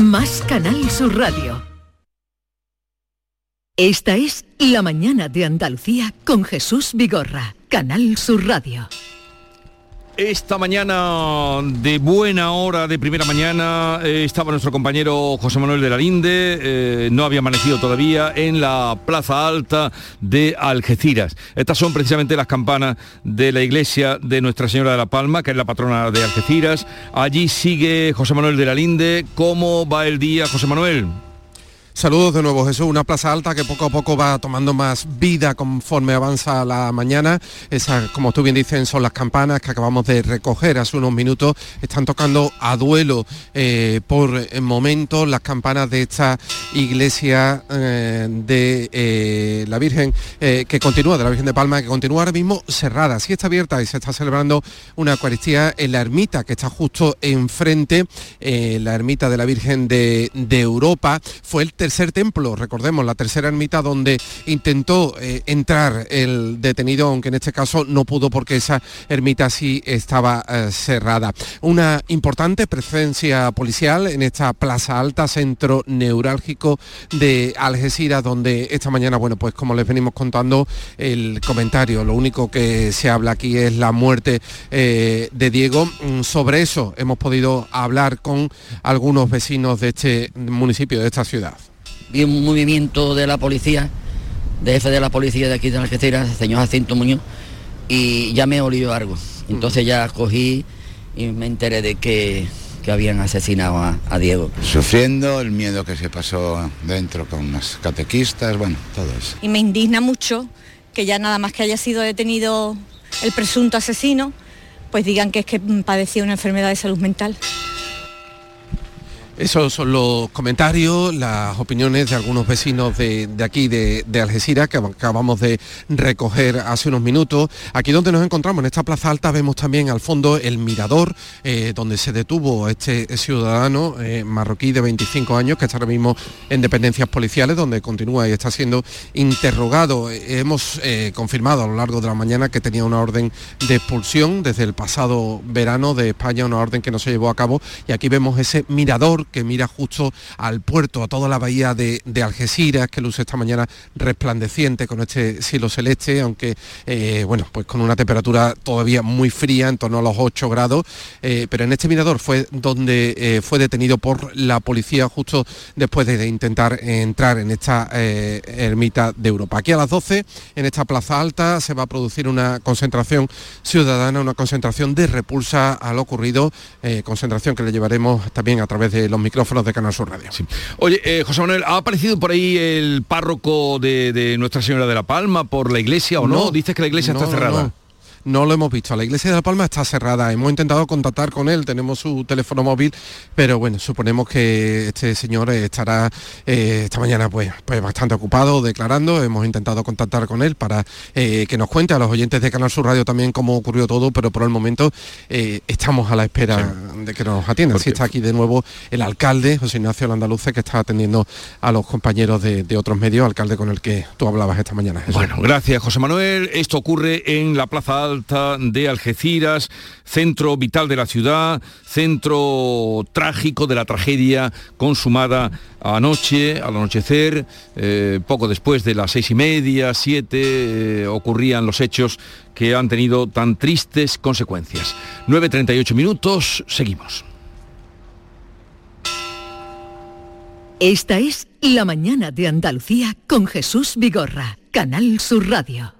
Más Canal Sur Radio. Esta es La mañana de Andalucía con Jesús Vigorra. Canal Sur Radio. Esta mañana de buena hora, de primera mañana, eh, estaba nuestro compañero José Manuel de la Linde, eh, no había amanecido todavía, en la Plaza Alta de Algeciras. Estas son precisamente las campanas de la iglesia de Nuestra Señora de la Palma, que es la patrona de Algeciras. Allí sigue José Manuel de la Linde. ¿Cómo va el día, José Manuel? Saludos de nuevo Jesús, una plaza alta que poco a poco va tomando más vida conforme avanza la mañana. Esas, como tú bien dices, son las campanas que acabamos de recoger hace unos minutos. Están tocando a duelo eh, por momentos las campanas de esta iglesia eh, de eh, la Virgen, que continúa, de la Virgen de Palma, que continúa ahora mismo cerrada. Sí está abierta y se está celebrando una Eucaristía en la ermita que está justo enfrente, la ermita de la Virgen de, de Europa. Fue el tercer templo, recordemos, la tercera ermita donde intentó eh, entrar el detenido, aunque en este caso no pudo porque esa ermita sí estaba eh, cerrada. Una importante presencia policial en esta plaza alta, centro neurálgico de Algeciras, donde esta mañana, bueno, pues como les venimos contando, el comentario, lo único que se habla aquí es la muerte eh, de Diego. Mm, Sobre eso hemos podido hablar con algunos vecinos de este municipio, de esta ciudad. Vi un movimiento de la policía, de jefe de la policía de aquí de Algeciras, el señor Jacinto Muñoz, y ya me olió algo. Entonces ya cogí y me enteré de que, que habían asesinado a, a Diego. Sufriendo el miedo que se pasó dentro con las catequistas, bueno, todo eso. y me indigna mucho que ya nada más que haya sido detenido el presunto asesino, pues digan que es que padecía una enfermedad de salud mental. Esos son los comentarios, las opiniones de algunos vecinos de, aquí, de, de Algeciras, que acabamos de recoger hace unos minutos. Aquí donde nos encontramos, en esta plaza alta, vemos también al fondo el mirador, eh, donde se detuvo este ciudadano eh, marroquí de 25 años, que está ahora mismo en dependencias policiales, donde continúa y está siendo interrogado. Hemos eh, confirmado a lo largo de la mañana que tenía una orden de expulsión desde el pasado verano de España, una orden que no se llevó a cabo. Y aquí vemos ese mirador que mira justo al puerto, a toda la bahía de, Algeciras, que luce esta mañana resplandeciente con este cielo celeste, aunque, eh, bueno, pues con una temperatura todavía muy fría, en torno a los 8 grados. eh, pero en este mirador fue donde eh, fue detenido por la policía justo después de, intentar entrar en esta ermita de Europa. Aquí a las 12, en esta plaza alta, se va a producir una concentración ciudadana, una concentración de repulsa a lo ocurrido, concentración que le llevaremos también a través de los micrófonos de Canal Sur Radio. Oye, eh, José Manuel, ¿ha aparecido por ahí el párroco de, de Nuestra Señora de la Palma por la iglesia o no? Dices que la iglesia no, está no, cerrada. no. No lo hemos visto. La iglesia de La Palma está cerrada. Hemos intentado contactar con él, tenemos su teléfono móvil, pero bueno, suponemos que este señor estará eh, esta mañana pues, pues bastante ocupado declarando. Hemos intentado contactar con él para eh, que nos cuente a los oyentes de Canal Sur Radio también cómo ocurrió todo, pero por el momento eh, estamos a la espera de que nos atiendan. Sí está aquí de nuevo el alcalde, José Ignacio Landaluce, que está atendiendo a los compañeros de, de otros medios, alcalde con el que tú hablabas esta mañana. Jesús. Bueno, gracias José Manuel. Esto ocurre en la Plaza Alta de Algeciras, centro vital de la ciudad, centro trágico de la tragedia consumada anoche, al anochecer, eh, poco después de las seis y media, siete, eh, ocurrían los hechos que han tenido tan tristes consecuencias. 9.38 minutos, seguimos. Esta es La mañana de Andalucía con Jesús Vigorra. Canal Sur Radio.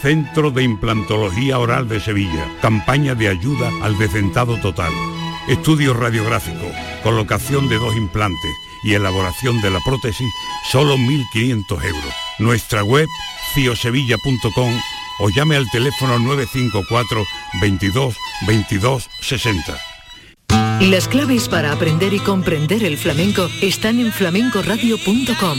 Centro de Implantología Oral de Sevilla. Campaña de ayuda al decentado total. Estudio radiográfico, colocación de dos implantes y elaboración de la prótesis, solo 1.500 euros. Nuestra web, ciosevilla.com o llame al teléfono 954 22 22 60. Las claves para aprender y comprender el flamenco están en flamencoradio.com.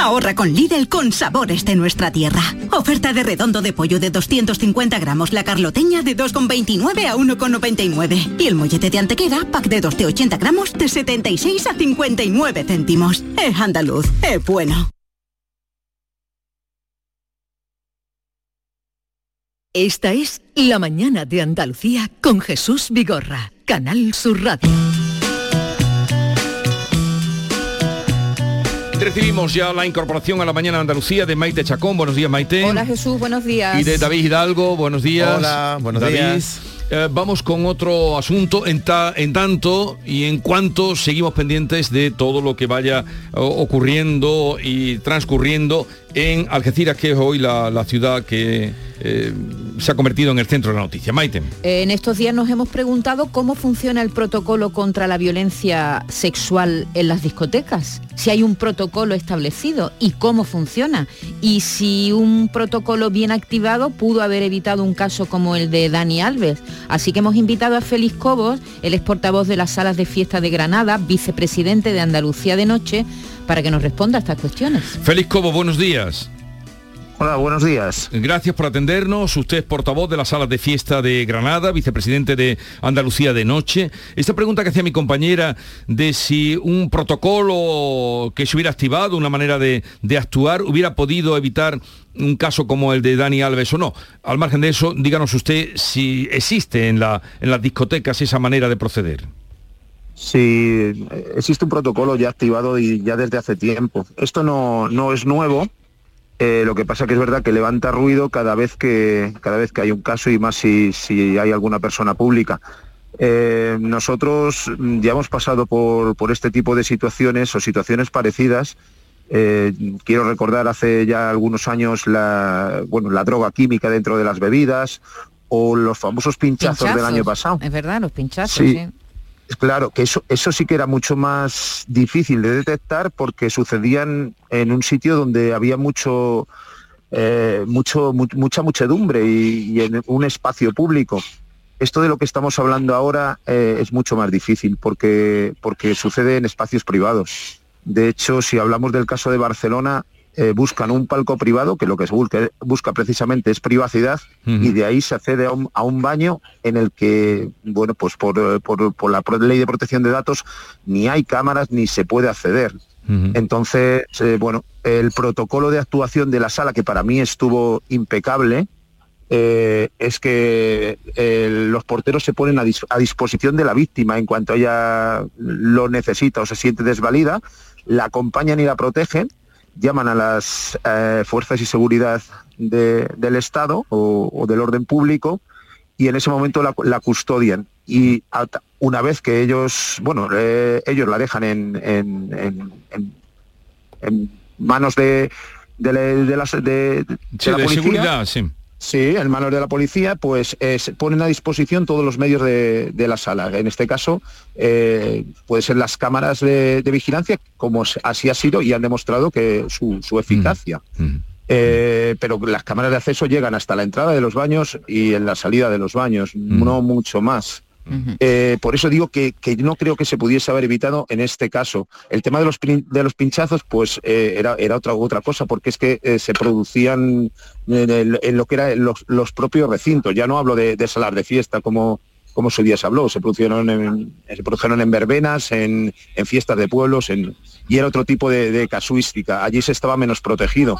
Ahorra con Lidl con sabores de nuestra tierra. Oferta de redondo de pollo de 250 gramos, la carloteña de 2,29 a 1,99. Y el mollete de antequera, pack de 2 de 80 gramos, de 76 a 59 céntimos. Es andaluz, es bueno. Esta es La Mañana de Andalucía con Jesús Vigorra, Canal Sur. Recibimos ya la incorporación a la mañana de Andalucía de Maite Chacón. Buenos días, Maite. Hola Jesús, buenos días. Y de David Hidalgo. Buenos días. Hola, buenos David. días. Eh, vamos con otro asunto en, ta- en tanto y en cuanto seguimos pendientes de todo lo que vaya o- ocurriendo y transcurriendo en Algeciras, que es hoy la, ciudad que eh, se ha convertido en el centro de la noticia. Maite. En estos días nos hemos preguntado cómo funciona el protocolo contra la violencia sexual en las discotecas, si hay un protocolo establecido y cómo funciona, y si un protocolo bien activado pudo haber evitado un caso como el de Dani Alves. Así que hemos invitado a Félix Cobos, el ex portavoz de las salas de fiesta de Granada, vicepresidente de Andalucía de Noche, para que nos responda a estas cuestiones. Félix Cobo, buenos días. Hola, buenos días. Gracias por atendernos. Usted es portavoz de las salas de fiesta de Granada, vicepresidente de Andalucía de Noche. Esta pregunta que hacía mi compañera de si un protocolo que se hubiera activado, una manera de, de actuar, hubiera podido evitar un caso como el de Dani Alves o no. Al margen de eso, díganos usted si existe en, la, en las discotecas esa manera de proceder. Sí, existe un protocolo ya activado y ya desde hace tiempo. Esto no, no es nuevo. eh, lo que pasa que es verdad que levanta ruido cada vez que cada vez que hay un caso y más si, si hay alguna persona pública. Eh, nosotros mm, ya hemos pasado por, por este tipo de situaciones o situaciones parecidas. Eh, quiero recordar hace ya algunos años la, bueno, la droga química dentro de las bebidas o los famosos pinchazos, del año pasado. Es verdad, los pinchazos, Sí. sí. Claro, que eso, eso sí que era mucho más difícil de detectar porque sucedían en un sitio donde había mucho, eh, mucho mu- mucha muchedumbre y, y en un espacio público. Esto de lo que estamos hablando ahora eh, es mucho más difícil porque, porque sucede en espacios privados. De hecho, si hablamos del caso de Barcelona, eh, buscan un palco privado, que lo que se busca, busca precisamente es privacidad, y de ahí se accede a un, a un baño en el que, bueno, pues por, eh, por- por la ley de protección de datos ni hay cámaras ni se puede acceder. Entonces, eh, bueno, el protocolo de actuación de la sala, que para mí estuvo impecable, eh, es que eh, los porteros se ponen a, dis- a disposición de la víctima en cuanto ella lo necesita o se siente desvalida, la acompañan y la protegen, llaman a las eh, fuerzas y seguridad de- del Estado o, o del orden público y en ese momento la, la custodian. Y una vez que ellos, bueno, eh, ellos la dejan en, en- en- en- en manos de, de, la- de las- de- de Sí, la policía, seguridad, sí. Sí, en manos de la policía, pues eh, se ponen a disposición todos los medios de, de la sala. En este caso, eh, puede ser las cámaras de, de vigilancia, como así ha sido y han demostrado que su, su eficacia. Eh, pero las cámaras de acceso llegan hasta la entrada de los baños y en la salida de los baños, no mucho más. Eh, por eso digo que, no creo que se pudiese haber evitado en este caso. El tema de los, pinchazos, pues eh, era, otra, cosa, porque es que eh, se producían en, lo que eran los, propios recintos. Ya no hablo de, de de fiesta como, como ese día se habló, se produjeron en, verbenas, en, fiestas de pueblos, y era otro tipo de casuística. Allí se estaba menos protegido.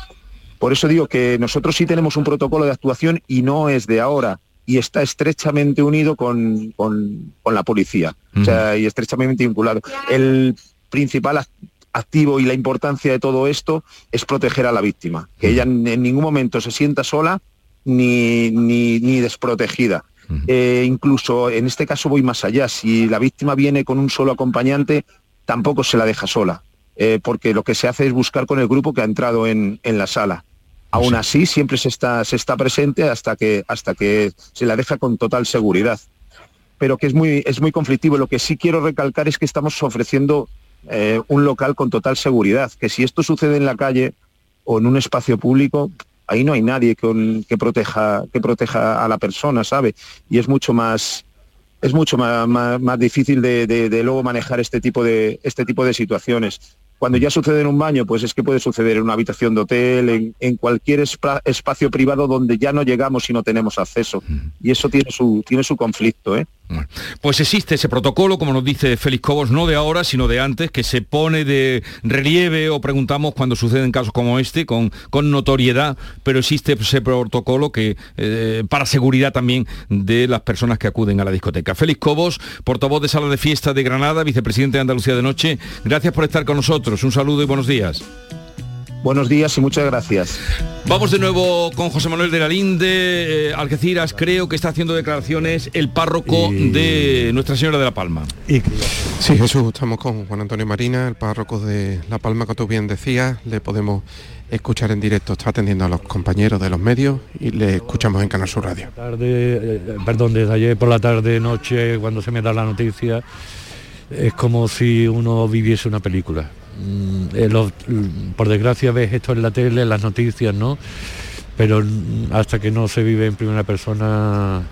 Por eso digo que nosotros sí tenemos un protocolo de actuación y no es de ahora y está estrechamente unido con, con- con la policía, o sea, y estrechamente vinculado. El principal ac- activo y la importancia de todo esto es proteger a la víctima, que ella en, ningún momento se sienta sola ni, ni, ni desprotegida. Eh, incluso en este caso voy más allá, si la víctima viene con un solo acompañante, tampoco se la deja sola, eh, porque lo que se hace es buscar con el grupo que ha entrado en, en la sala. Aún así, siempre se está, se está presente hasta que, hasta que se la deja con total seguridad. Pero que es muy, es muy conflictivo. Lo que sí quiero recalcar es que estamos ofreciendo eh, un local con total seguridad, que si esto sucede en la calle o en un espacio público, ahí no hay nadie con- que, proteja, que proteja a la persona, ¿sabe? Y es mucho más, es mucho más, más- más difícil de, de- de luego manejar este tipo de, este tipo de situaciones. Cuando ya sucede en un baño, pues es que puede suceder en una habitación de hotel, en, en cualquier espacio privado donde ya no llegamos y no tenemos acceso. Y eso tiene su, tiene su conflicto, ¿eh? Pues existe ese protocolo, como nos dice Félix Cobos, no de ahora, sino de antes, que se pone de relieve o preguntamos cuando suceden casos como este, con, con notoriedad, pero existe ese protocolo que eh, para seguridad también de las personas que acuden a la discoteca. Félix Cobos, portavoz de Sala de Fiesta de Granada, vicepresidente de Andalucía de Noche, gracias por estar con nosotros. Un saludo y buenos días. Buenos días y muchas gracias. Vamos de nuevo con José Manuel de la Linde, eh, Algeciras, creo que está haciendo declaraciones el párroco de Nuestra Señora de la Palma. Sí, Jesús, estamos con Juan Antonio Marina, el párroco de La Palma, que tú bien decías, le podemos escuchar en directo, está atendiendo a los compañeros de los medios y le escuchamos en Canal Sur Radio. tarde, eh, perdón, desde ayer por la tarde, noche, cuando se me da la noticia, es como si uno viviese una película. Mm, eh, los- mm, por desgracia ves esto en la tele, en las noticias, ¿no? Pero mm, hasta que no se vive en primera persona,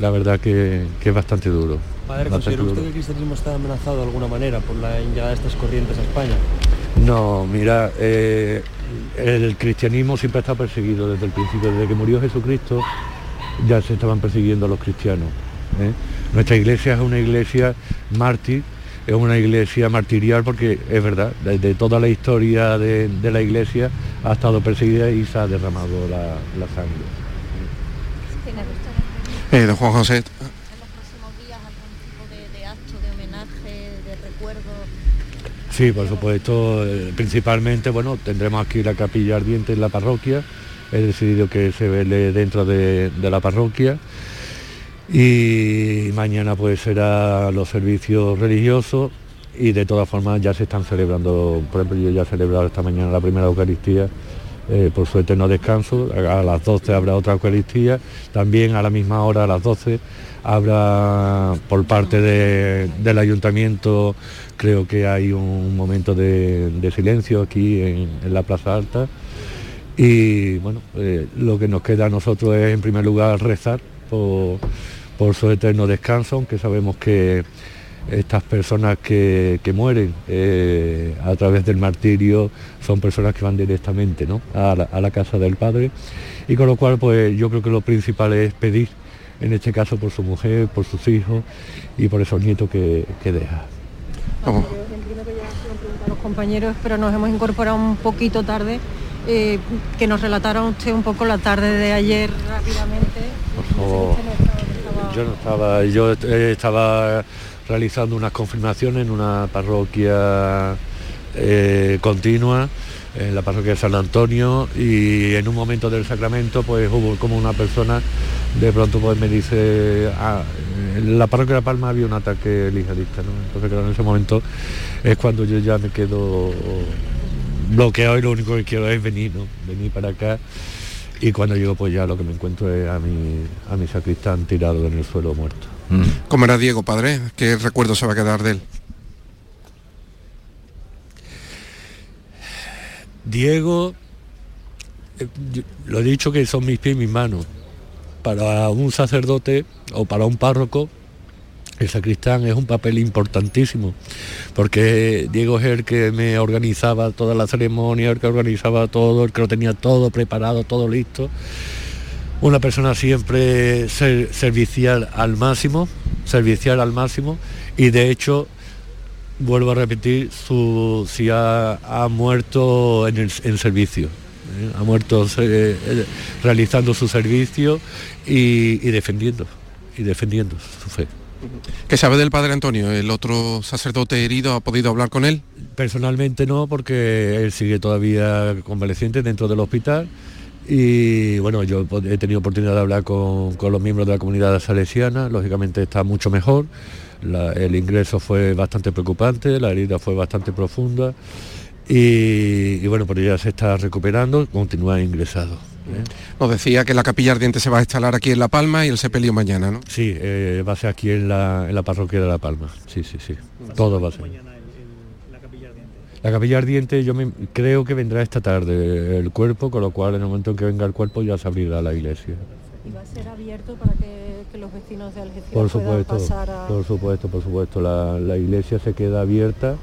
la verdad que, que es bastante duro. Padre, bastante ¿considera usted que el cristianismo está amenazado de alguna manera por la llegada de estas corrientes a España? No, mira, eh, el cristianismo siempre ha estado perseguido desde el principio, desde que murió Jesucristo ya se estaban persiguiendo a los cristianos. ¿eh? Nuestra iglesia es una iglesia mártir, es una iglesia martirial porque es verdad, desde toda la historia de, de la iglesia ha estado perseguida y se ha derramado la, la sangre. Eh, don Juan José, Sí, por supuesto, eh, principalmente, bueno, tendremos aquí la capilla ardiente en la parroquia, he decidido que se vele dentro de, de la parroquia y mañana pues será los servicios religiosos y de todas formas ya se están celebrando, por ejemplo yo ya he celebrado esta mañana la primera Eucaristía. Eh, por su eterno descanso, a las 12 habrá otra Eucaristía, también a la misma hora, a las 12, habrá por parte de- del ayuntamiento, creo que hay un momento de, silencio aquí en, en la Plaza Alta. Y bueno, eh, lo que nos queda a nosotros es en primer lugar rezar por, por su eterno descanso, aunque sabemos que estas personas que, que mueren eh, a través del martirio son personas que van directamente ¿no? a, la, a la casa del Padre y con lo cual pues yo creo que lo principal es pedir, en este caso por su mujer, por sus hijos y por esos nietos que, que deja. Entiendo que ya se lo han preguntado los compañeros, pero nos hemos incorporado un poquito tarde. eh, que nos relataron usted un poco la tarde de ayer rápidamente. Por favor. Yo estaba, yo eh, estaba realizando unas confirmaciones en una parroquia eh, continua, en la parroquia de San Antonio, y en un momento del sacramento pues hubo como una persona, de pronto pues me dice, ah, en la parroquia de La Palma había un ataque yihadista, ¿no? Entonces claro, en ese momento es cuando yo ya me quedo bloqueado y lo único que quiero es venir, ¿no? Venir para acá. Y cuando llego pues ya lo que me encuentro es a mi, a mi sacristán tirado en el suelo muerto. ¿cómo era Diego, padre? ¿Qué recuerdo se va a quedar de él? Diego, eh, lo he dicho que son mis pies y mis manos. Para un sacerdote o para un párroco, el sacristán es un papel importantísimo, porque Diego es el que me organizaba toda la ceremonia, el que organizaba todo, el que lo tenía todo preparado, todo listo. Una persona siempre ser- servicial al máximo, servicial al máximo, y de hecho vuelvo a repetir, su, si ha, muerto en, el, servicio, ¿eh? ha muerto eh, eh, realizando su servicio y, defendiendo, y defendiendo. ¿Qué sabe del padre Antonio? ¿El otro sacerdote herido ha podido hablar con él? Personalmente no, porque él sigue todavía convaleciente dentro del hospital y bueno, yo he tenido oportunidad de hablar con, los miembros de la comunidad salesiana, lógicamente está mucho mejor, el ingreso fue bastante preocupante, la herida fue bastante profunda y, y bueno, pero ya se está recuperando, continúa ingresado. ¿Eh? Nos decía que la capilla ardiente se va a instalar aquí en La Palma y el sepelio mañana, ¿no? Sí, eh, va a ser aquí en la, en la parroquia de La Palma, sí, sí, sí, todo va a ser. La capilla ardiente yo me- creo que vendrá esta tarde el cuerpo, con lo cual en el momento en que venga el cuerpo ya se abrirá la iglesia. Y va a ser abierto para que, que los vecinos de Algeciras Por puedan supuesto, pasar a... por supuesto, por supuesto. La, la iglesia se queda abierta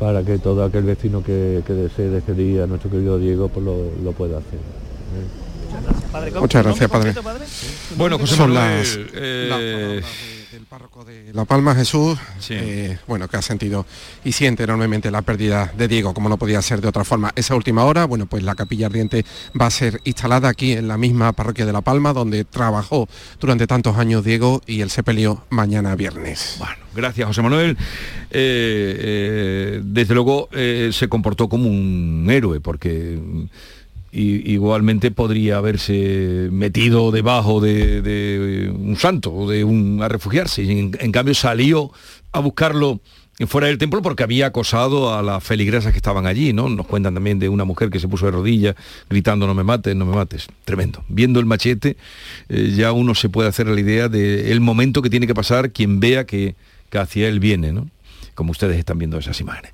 para que todo aquel vecino que, que desee despedir a nuestro querido Diego pues lo, lo pueda hacer. ¿eh? Muchas gracias, padre. Bueno, José Son Manuel, las- eh, La Palma Jesús, eh, bueno, que ha sentido y siente enormemente la pérdida de Diego, como no podía ser de otra forma. Esa última hora, bueno, pues la capilla ardiente va a ser instalada aquí en la misma parroquia de La Palma, donde trabajó durante tantos años Diego y el sepelio mañana viernes. Bueno, gracias José Manuel. Eh, eh, desde luego eh, se comportó como un héroe porque i- igualmente podría haberse metido debajo de, un santo o de un a refugiarse y en, en cambio salió a buscarlo fuera del templo porque había acosado a las feligresas que estaban allí, ¿no? Nos cuentan también de una mujer que se puso de rodillas gritando no me mates, no me mates. Tremendo. Viendo el machete eh, ya uno se puede hacer la idea del momento que tiene que pasar quien vea que, que hacia él viene, ¿no? Como ustedes están viendo esas imágenes.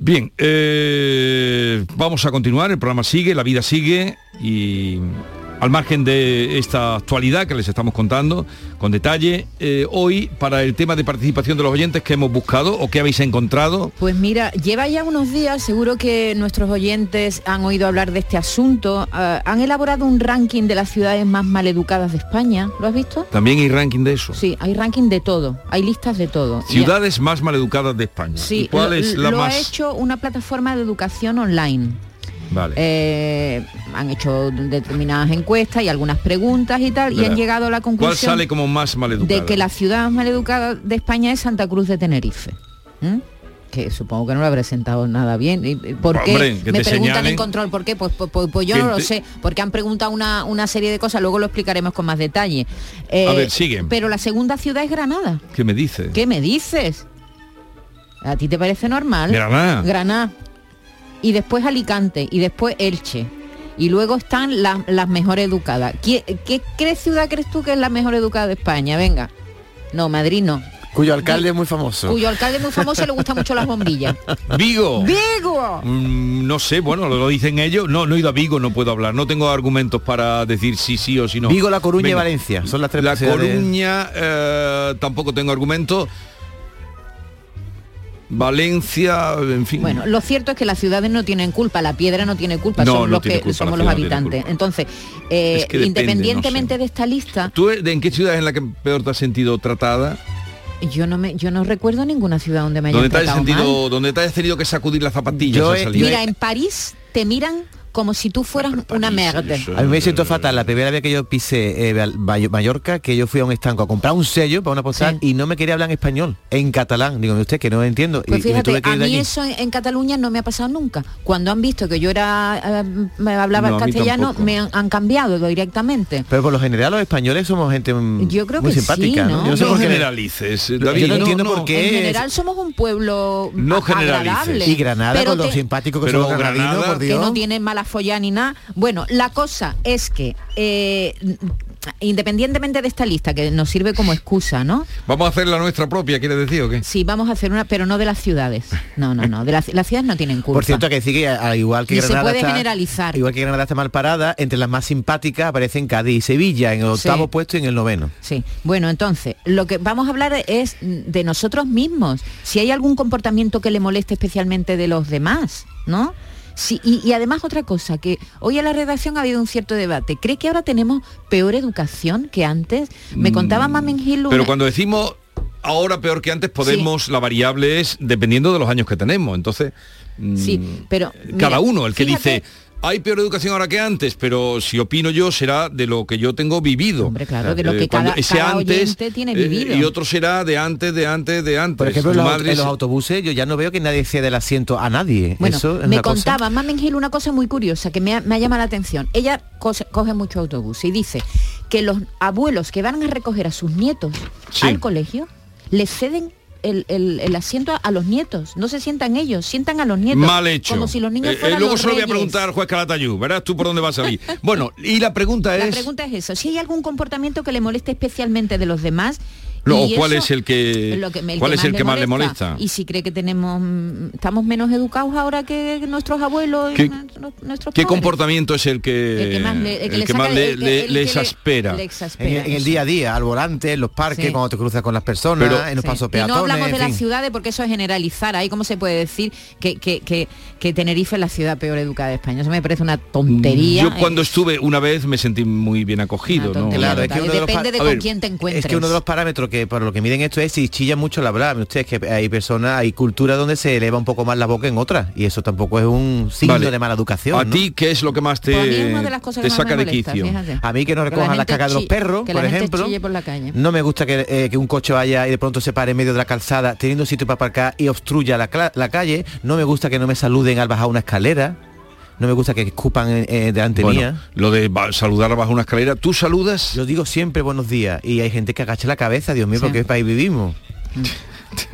Bien, eh, vamos a continuar, el programa sigue, la vida sigue y al margen de esta actualidad que les estamos contando con detalle, eh, hoy para el tema de participación de los oyentes que hemos buscado o que habéis encontrado, Pues mira, lleva ya unos días, seguro que nuestros oyentes han oído hablar de este asunto. Ah, han elaborado un ranking de las ciudades más maleducadas de España. ¿Lo has visto? también hay ranking de eso. Sí, hay ranking de todo, hay listas de todo. Ciudades más maleducadas de España. Sí, ¿Y cuál lo, es la lo más? ha hecho una plataforma de educación online. Vale. Eh, han hecho determinadas encuestas y algunas preguntas y tal, y han llegado a la ¿Cuál conclusión sale como más maleducada? de que la ciudad más maleducada de España es Santa Cruz de Tenerife. ¿Mm? Que supongo que no lo habré sentado nada bien. ¿Y ¿Por qué? Hombre, Me preguntan señalen- en control, ¿por qué? Pues, pues- pues- pues yo no lo te- sé, porque han preguntado una, una serie de cosas, luego lo explicaremos con más detalle. Eh, A ver, sigue. Pero la segunda ciudad es Granada. ¿Qué me dice? ¿Qué me dices? ¿A ti te parece normal? Granada. Granada. Y después Alicante y después Elche. Y luego están las, las mejor educadas. ¿Qué, qué, qué ciudad crees tú que es la mejor educada de España? Venga. No, Madrid no. Cuyo alcalde es muy famoso. Cuyo alcalde es muy famoso y le gustan mucho las bombillas. Vigo. ¡Vigo! Mm, no sé, bueno, lo dicen ellos. No, no he ido a Vigo, no puedo hablar. No tengo argumentos para decir sí, sí o sí no. Vigo, La Coruña y. Valencia. Son las tres La Coruña eh, tampoco tengo argumentos. Valencia, en fin. Bueno, lo cierto es que las ciudades no tienen culpa, la piedra no tiene culpa, No, son no los que culpa, somos la los habitantes. Entonces, eh, Es que depende, independientemente de esta lista, ¿Tú de en qué ciudad es en la que peor te has sentido tratada? yo no me, yo no recuerdo ninguna ciudad donde me hayan ¿Dónde te, has tratado mal. sentido, donde te hayas tenido que sacudir las zapatillas Yo? Mira, en París te miran como si tú fueras una merda. A mí me siento fatal la primera vez que yo pisé eh, Mallorca, que yo fui a un estanco a comprar un sello para una postal y no me quería hablar en español, en catalán. Digo, usted que no entiendo. y- Pues y me tuve fíjate, que a mí allí. eso en, en Cataluña no me ha pasado nunca. Cuando han visto que yo era eh, me hablaba No, castellano, me han, han cambiado directamente. Pero por lo general los españoles somos gente Yo creo muy que simpática, sí, ¿no? ¿no? Yo no sé No por qué- generalices, Yo no entiendo por qué En general somos un pueblo No agradable. Y Granada pero con lo simpático que los granadinos, Granada- por que no tiene mala folla ni nada. Bueno, la cosa es que eh, independientemente de esta lista, que nos sirve como excusa, ¿no? Vamos a hacer la nuestra propia, ¿quiere decir o qué? Sí, vamos a hacer una, pero no de las ciudades. No, no, no. De las, las ciudades no tienen culpa. Por cierto, hay que decir que al igual que se Granada puede está- generalizar. Igual que Granada está mal parada, entre las más simpáticas aparecen Cádiz y Sevilla, en el octavo Sí. puesto y en el noveno. Sí, bueno, entonces, lo que vamos a hablar es de nosotros mismos. Si hay algún comportamiento que le moleste especialmente de los demás, ¿no? Sí, y, y además otra cosa, que hoy en la redacción ha habido un cierto debate. ¿Cree que ahora tenemos peor educación que antes? Me contaba Mamen Gil una- Pero cuando decimos ahora peor que antes, podemos, la variable es dependiendo de los años que tenemos. Entonces, mm, Sí, pero... cada mira, uno, el que fíjate- dice, hay peor educación ahora que antes, pero si opino yo será de lo que yo tengo vivido. Hombre, claro, de lo que cada- cada oyente tiene vivido. y otro será de antes, de antes, de antes. Por ejemplo, en los, madre en los se- autobuses yo ya no veo que nadie cede el asiento a nadie. Bueno, Eso es me una cosa- contaba Mamen Gil una cosa muy curiosa que me ha, me ha llamado la atención. Ella cose- coge mucho autobús y dice que los abuelos que van a recoger a sus nietos Sí. al colegio les ceden el, el- el asiento a, los nietos. No se sientan ellos, sientan a los nietos. Mal hecho. Como si los niños Eh, eh, fueran luego los se lo voy a preguntar al juez Calatayú. Verás tú por dónde va a salir. bueno, y la pregunta La es... pregunta es eso. Si hay algún comportamiento que le moleste especialmente de los demás. No, y ¿o cuál eso es el que, lo que- el cuál que es el que más le molesta? Y si cree que tenemos estamos menos educados ahora que nuestros abuelos y ¿Qué- nuestros, nuestros ¿Qué padres. comportamiento es el que, El que más le- exaspera? En, el día a día, al volante, en los parques, Sí. cuando te cruzas con las personas, Pero- en los Sí. pasos y peatones. no hablamos de en las ciudades porque eso es generalizar. Ahí cómo se puede decir que, que, que, que Tenerife es la ciudad peor educada de España. Eso me parece una tontería. Yo cuando estuve una vez me sentí muy bien acogido. ¿no? Claro, es que uno de los Depende de a con ver, quién te encuentres. Es que uno de los parámetros que por lo que miden esto es si chilla mucho la hablar. Ustedes que hay personas, hay culturas donde se eleva un poco más la boca en otras y eso tampoco es un signo Vale. de mala educación. ¿A ¿no? ti qué es lo que más te, Pues te que más saca me de molesta, quicio? fíjate. A mí que no Que la recojan las cagas de los perros, que por la gente ejemplo. chille por la calle. No me gusta que, eh, que un coche vaya y de pronto se pare en medio de la calzada teniendo sitio para aparcar y obstruya la, la calle. No me gusta que no me saluden al bajar una escalera. No me gusta que escupan eh, eh, delante Bueno, mía. lo de saludar bajo una escalera, ¿tú saludas? Yo digo siempre buenos días y hay gente que agacha la cabeza, Dios mío, Sí. porque qué país vivimos.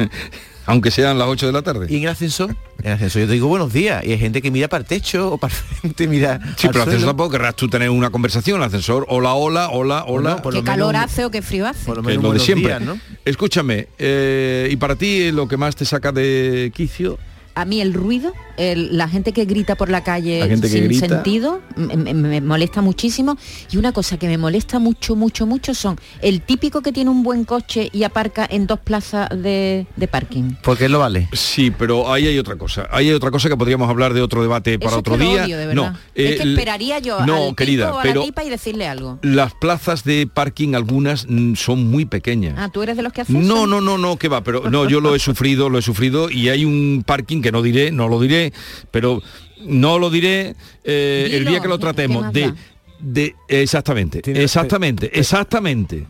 Aunque sean las 8 de la tarde. Y en el ascensor, en el ascensor yo te digo buenos días y hay gente que mira para el techo o para el frente, mira Sí, al pero ascensor suelo. tampoco querrás tú tener una conversación, el ascensor, hola, hola, hola, hola. ¿Qué calor hace o qué frío hace? Por lo que es menos lo de siempre. días, ¿no? Escúchame, eh, y para ti lo que más te saca de quicio, a mí el ruido, el- la gente que grita por la calle La gente que sin grita. sentido, me, me- me molesta muchísimo. Y una cosa que me molesta mucho, mucho, mucho son el típico que tiene un buen coche y aparca en dos plazas de, de parking. Porque lo vale. Sí, pero ahí hay otra cosa. Ahí hay otra cosa que podríamos hablar de otro debate para Eso otro día. odio, de verdad. no, es que esperaría yo no, al tipo querida, o a pero la tipa y decirle algo. las plazas de parking algunas mm, son muy pequeñas. Ah, ¿tú eres de los que haces No, no, no, no, que va, pero no, yo lo he sufrido, lo he sufrido y hay un parking que no diré, no lo diré, pero no lo diré eh, el día que lo ¿qué- tratemos de exactamente, exactamente, exactamente.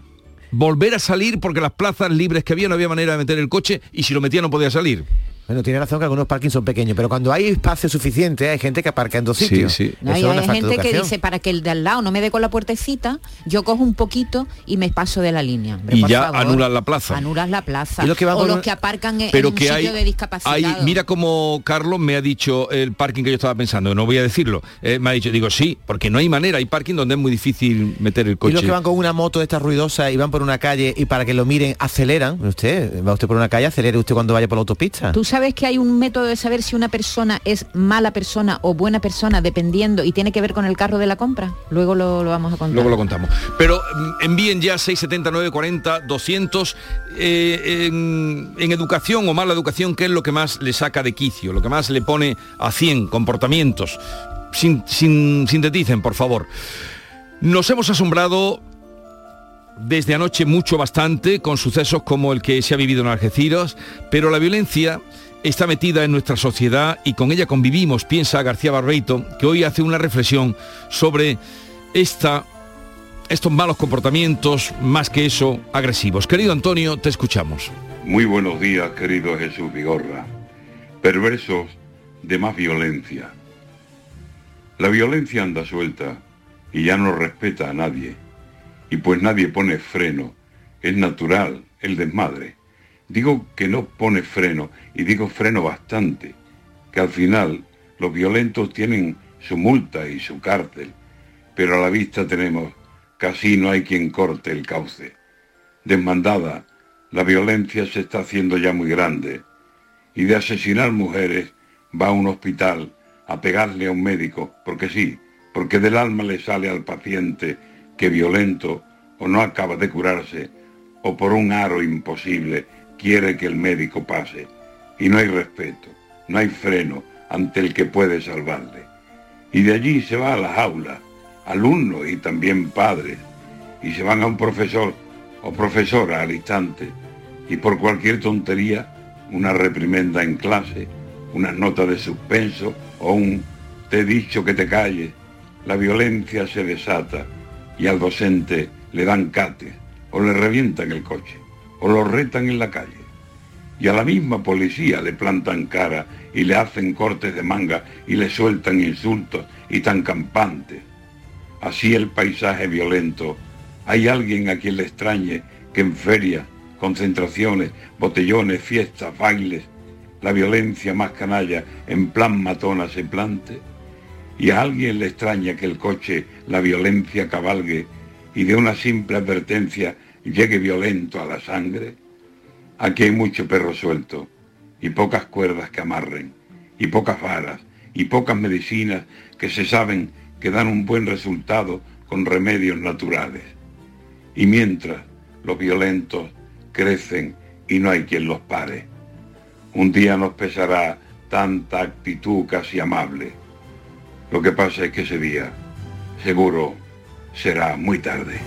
Volver a salir porque las plazas libres que había no había manera de meter el coche y si lo metía no podía salir. Bueno, tiene razón que algunos parkings son pequeños, pero cuando hay espacio suficiente hay gente que aparca en dos Sí, sitios. sí. No, y una hay gente que dice para que el de al lado no me dé con la puertecita, yo cojo un poquito y me paso de la línea. Hombre, Y ya favor. anulas la plaza. Anulas la plaza. Y los que o los que aparcan en, pero en un que sitio hay, de hay discapacitados. mira como Carlos me ha dicho el parking que yo estaba pensando no voy a decirlo eh, me ha dicho digo sí porque no hay manera hay parking donde es muy difícil meter el Y coche los que van con una moto de esta ruidosa y van por una calle y para que lo miren aceleran. Usted, va usted por una calle, acelere usted cuando vaya por la autopista. Tú sabes que hay un método de saber si una persona es mala persona o buena persona dependiendo y tiene que ver con el carro de la compra. Luego lo, lo vamos a contar. Luego lo contamos. Pero mm, envíen ya 679 40 200 eh, en, en educación o mala educación, ¿qué es lo que más le saca de quicio? Lo que más le pone a 100 comportamientos. Sin, sin- sinteticen, por favor. Nos hemos asombrado desde anoche mucho bastante con sucesos como el que se ha vivido en Algeciras, pero la violencia está metida en nuestra sociedad y con ella convivimos, piensa García Barbeito, que hoy hace una reflexión sobre esta, estos malos comportamientos, más que eso, agresivos. Querido Antonio, te escuchamos. Muy buenos días, querido Jesús Vigorra. Perversos de más violencia. La violencia anda suelta y ya no respeta a nadie. Y pues nadie pone freno. Es natural el desmadre. Digo que no pone freno y digo freno bastante. Que al final los violentos tienen su multa y su cárcel. Pero a la vista tenemos casi no hay quien corte el cauce. Desmandada, la violencia se está haciendo ya muy grande y de asesinar mujeres va a un hospital a pegarle a un médico, porque sí, porque del alma le sale al paciente que violento o no acaba de curarse o por un aro imposible quiere que el médico pase. Y no hay respeto, no hay freno ante el que puede salvarle. Y de allí se va a las aulas, alumnos y también padres, y se van a un profesor o profesora al instante, y por cualquier tontería, una reprimenda en clase, unas notas de suspenso o un te he dicho que te calles, la violencia se desata y al docente le dan cate o le revientan el coche o lo retan en la calle. Y a la misma policía le plantan cara y le hacen cortes de manga y le sueltan insultos y tan campantes. Así el paisaje violento. Hay alguien a quien le extrañe que en ferias, concentraciones, botellones, fiestas, bailes, la violencia más canalla en plan matona se plante. Y a alguien le extraña que el coche la violencia cabalgue y de una simple advertencia llegue violento a la sangre. Aquí hay mucho perro suelto y pocas cuerdas que amarren y pocas varas y pocas medicinas que se saben que dan un buen resultado con remedios naturales. Y mientras los violentos crecen y no hay quien los pare. Un día nos pesará tanta actitud casi amable. Lo que pasa es que ese día seguro será muy tarde.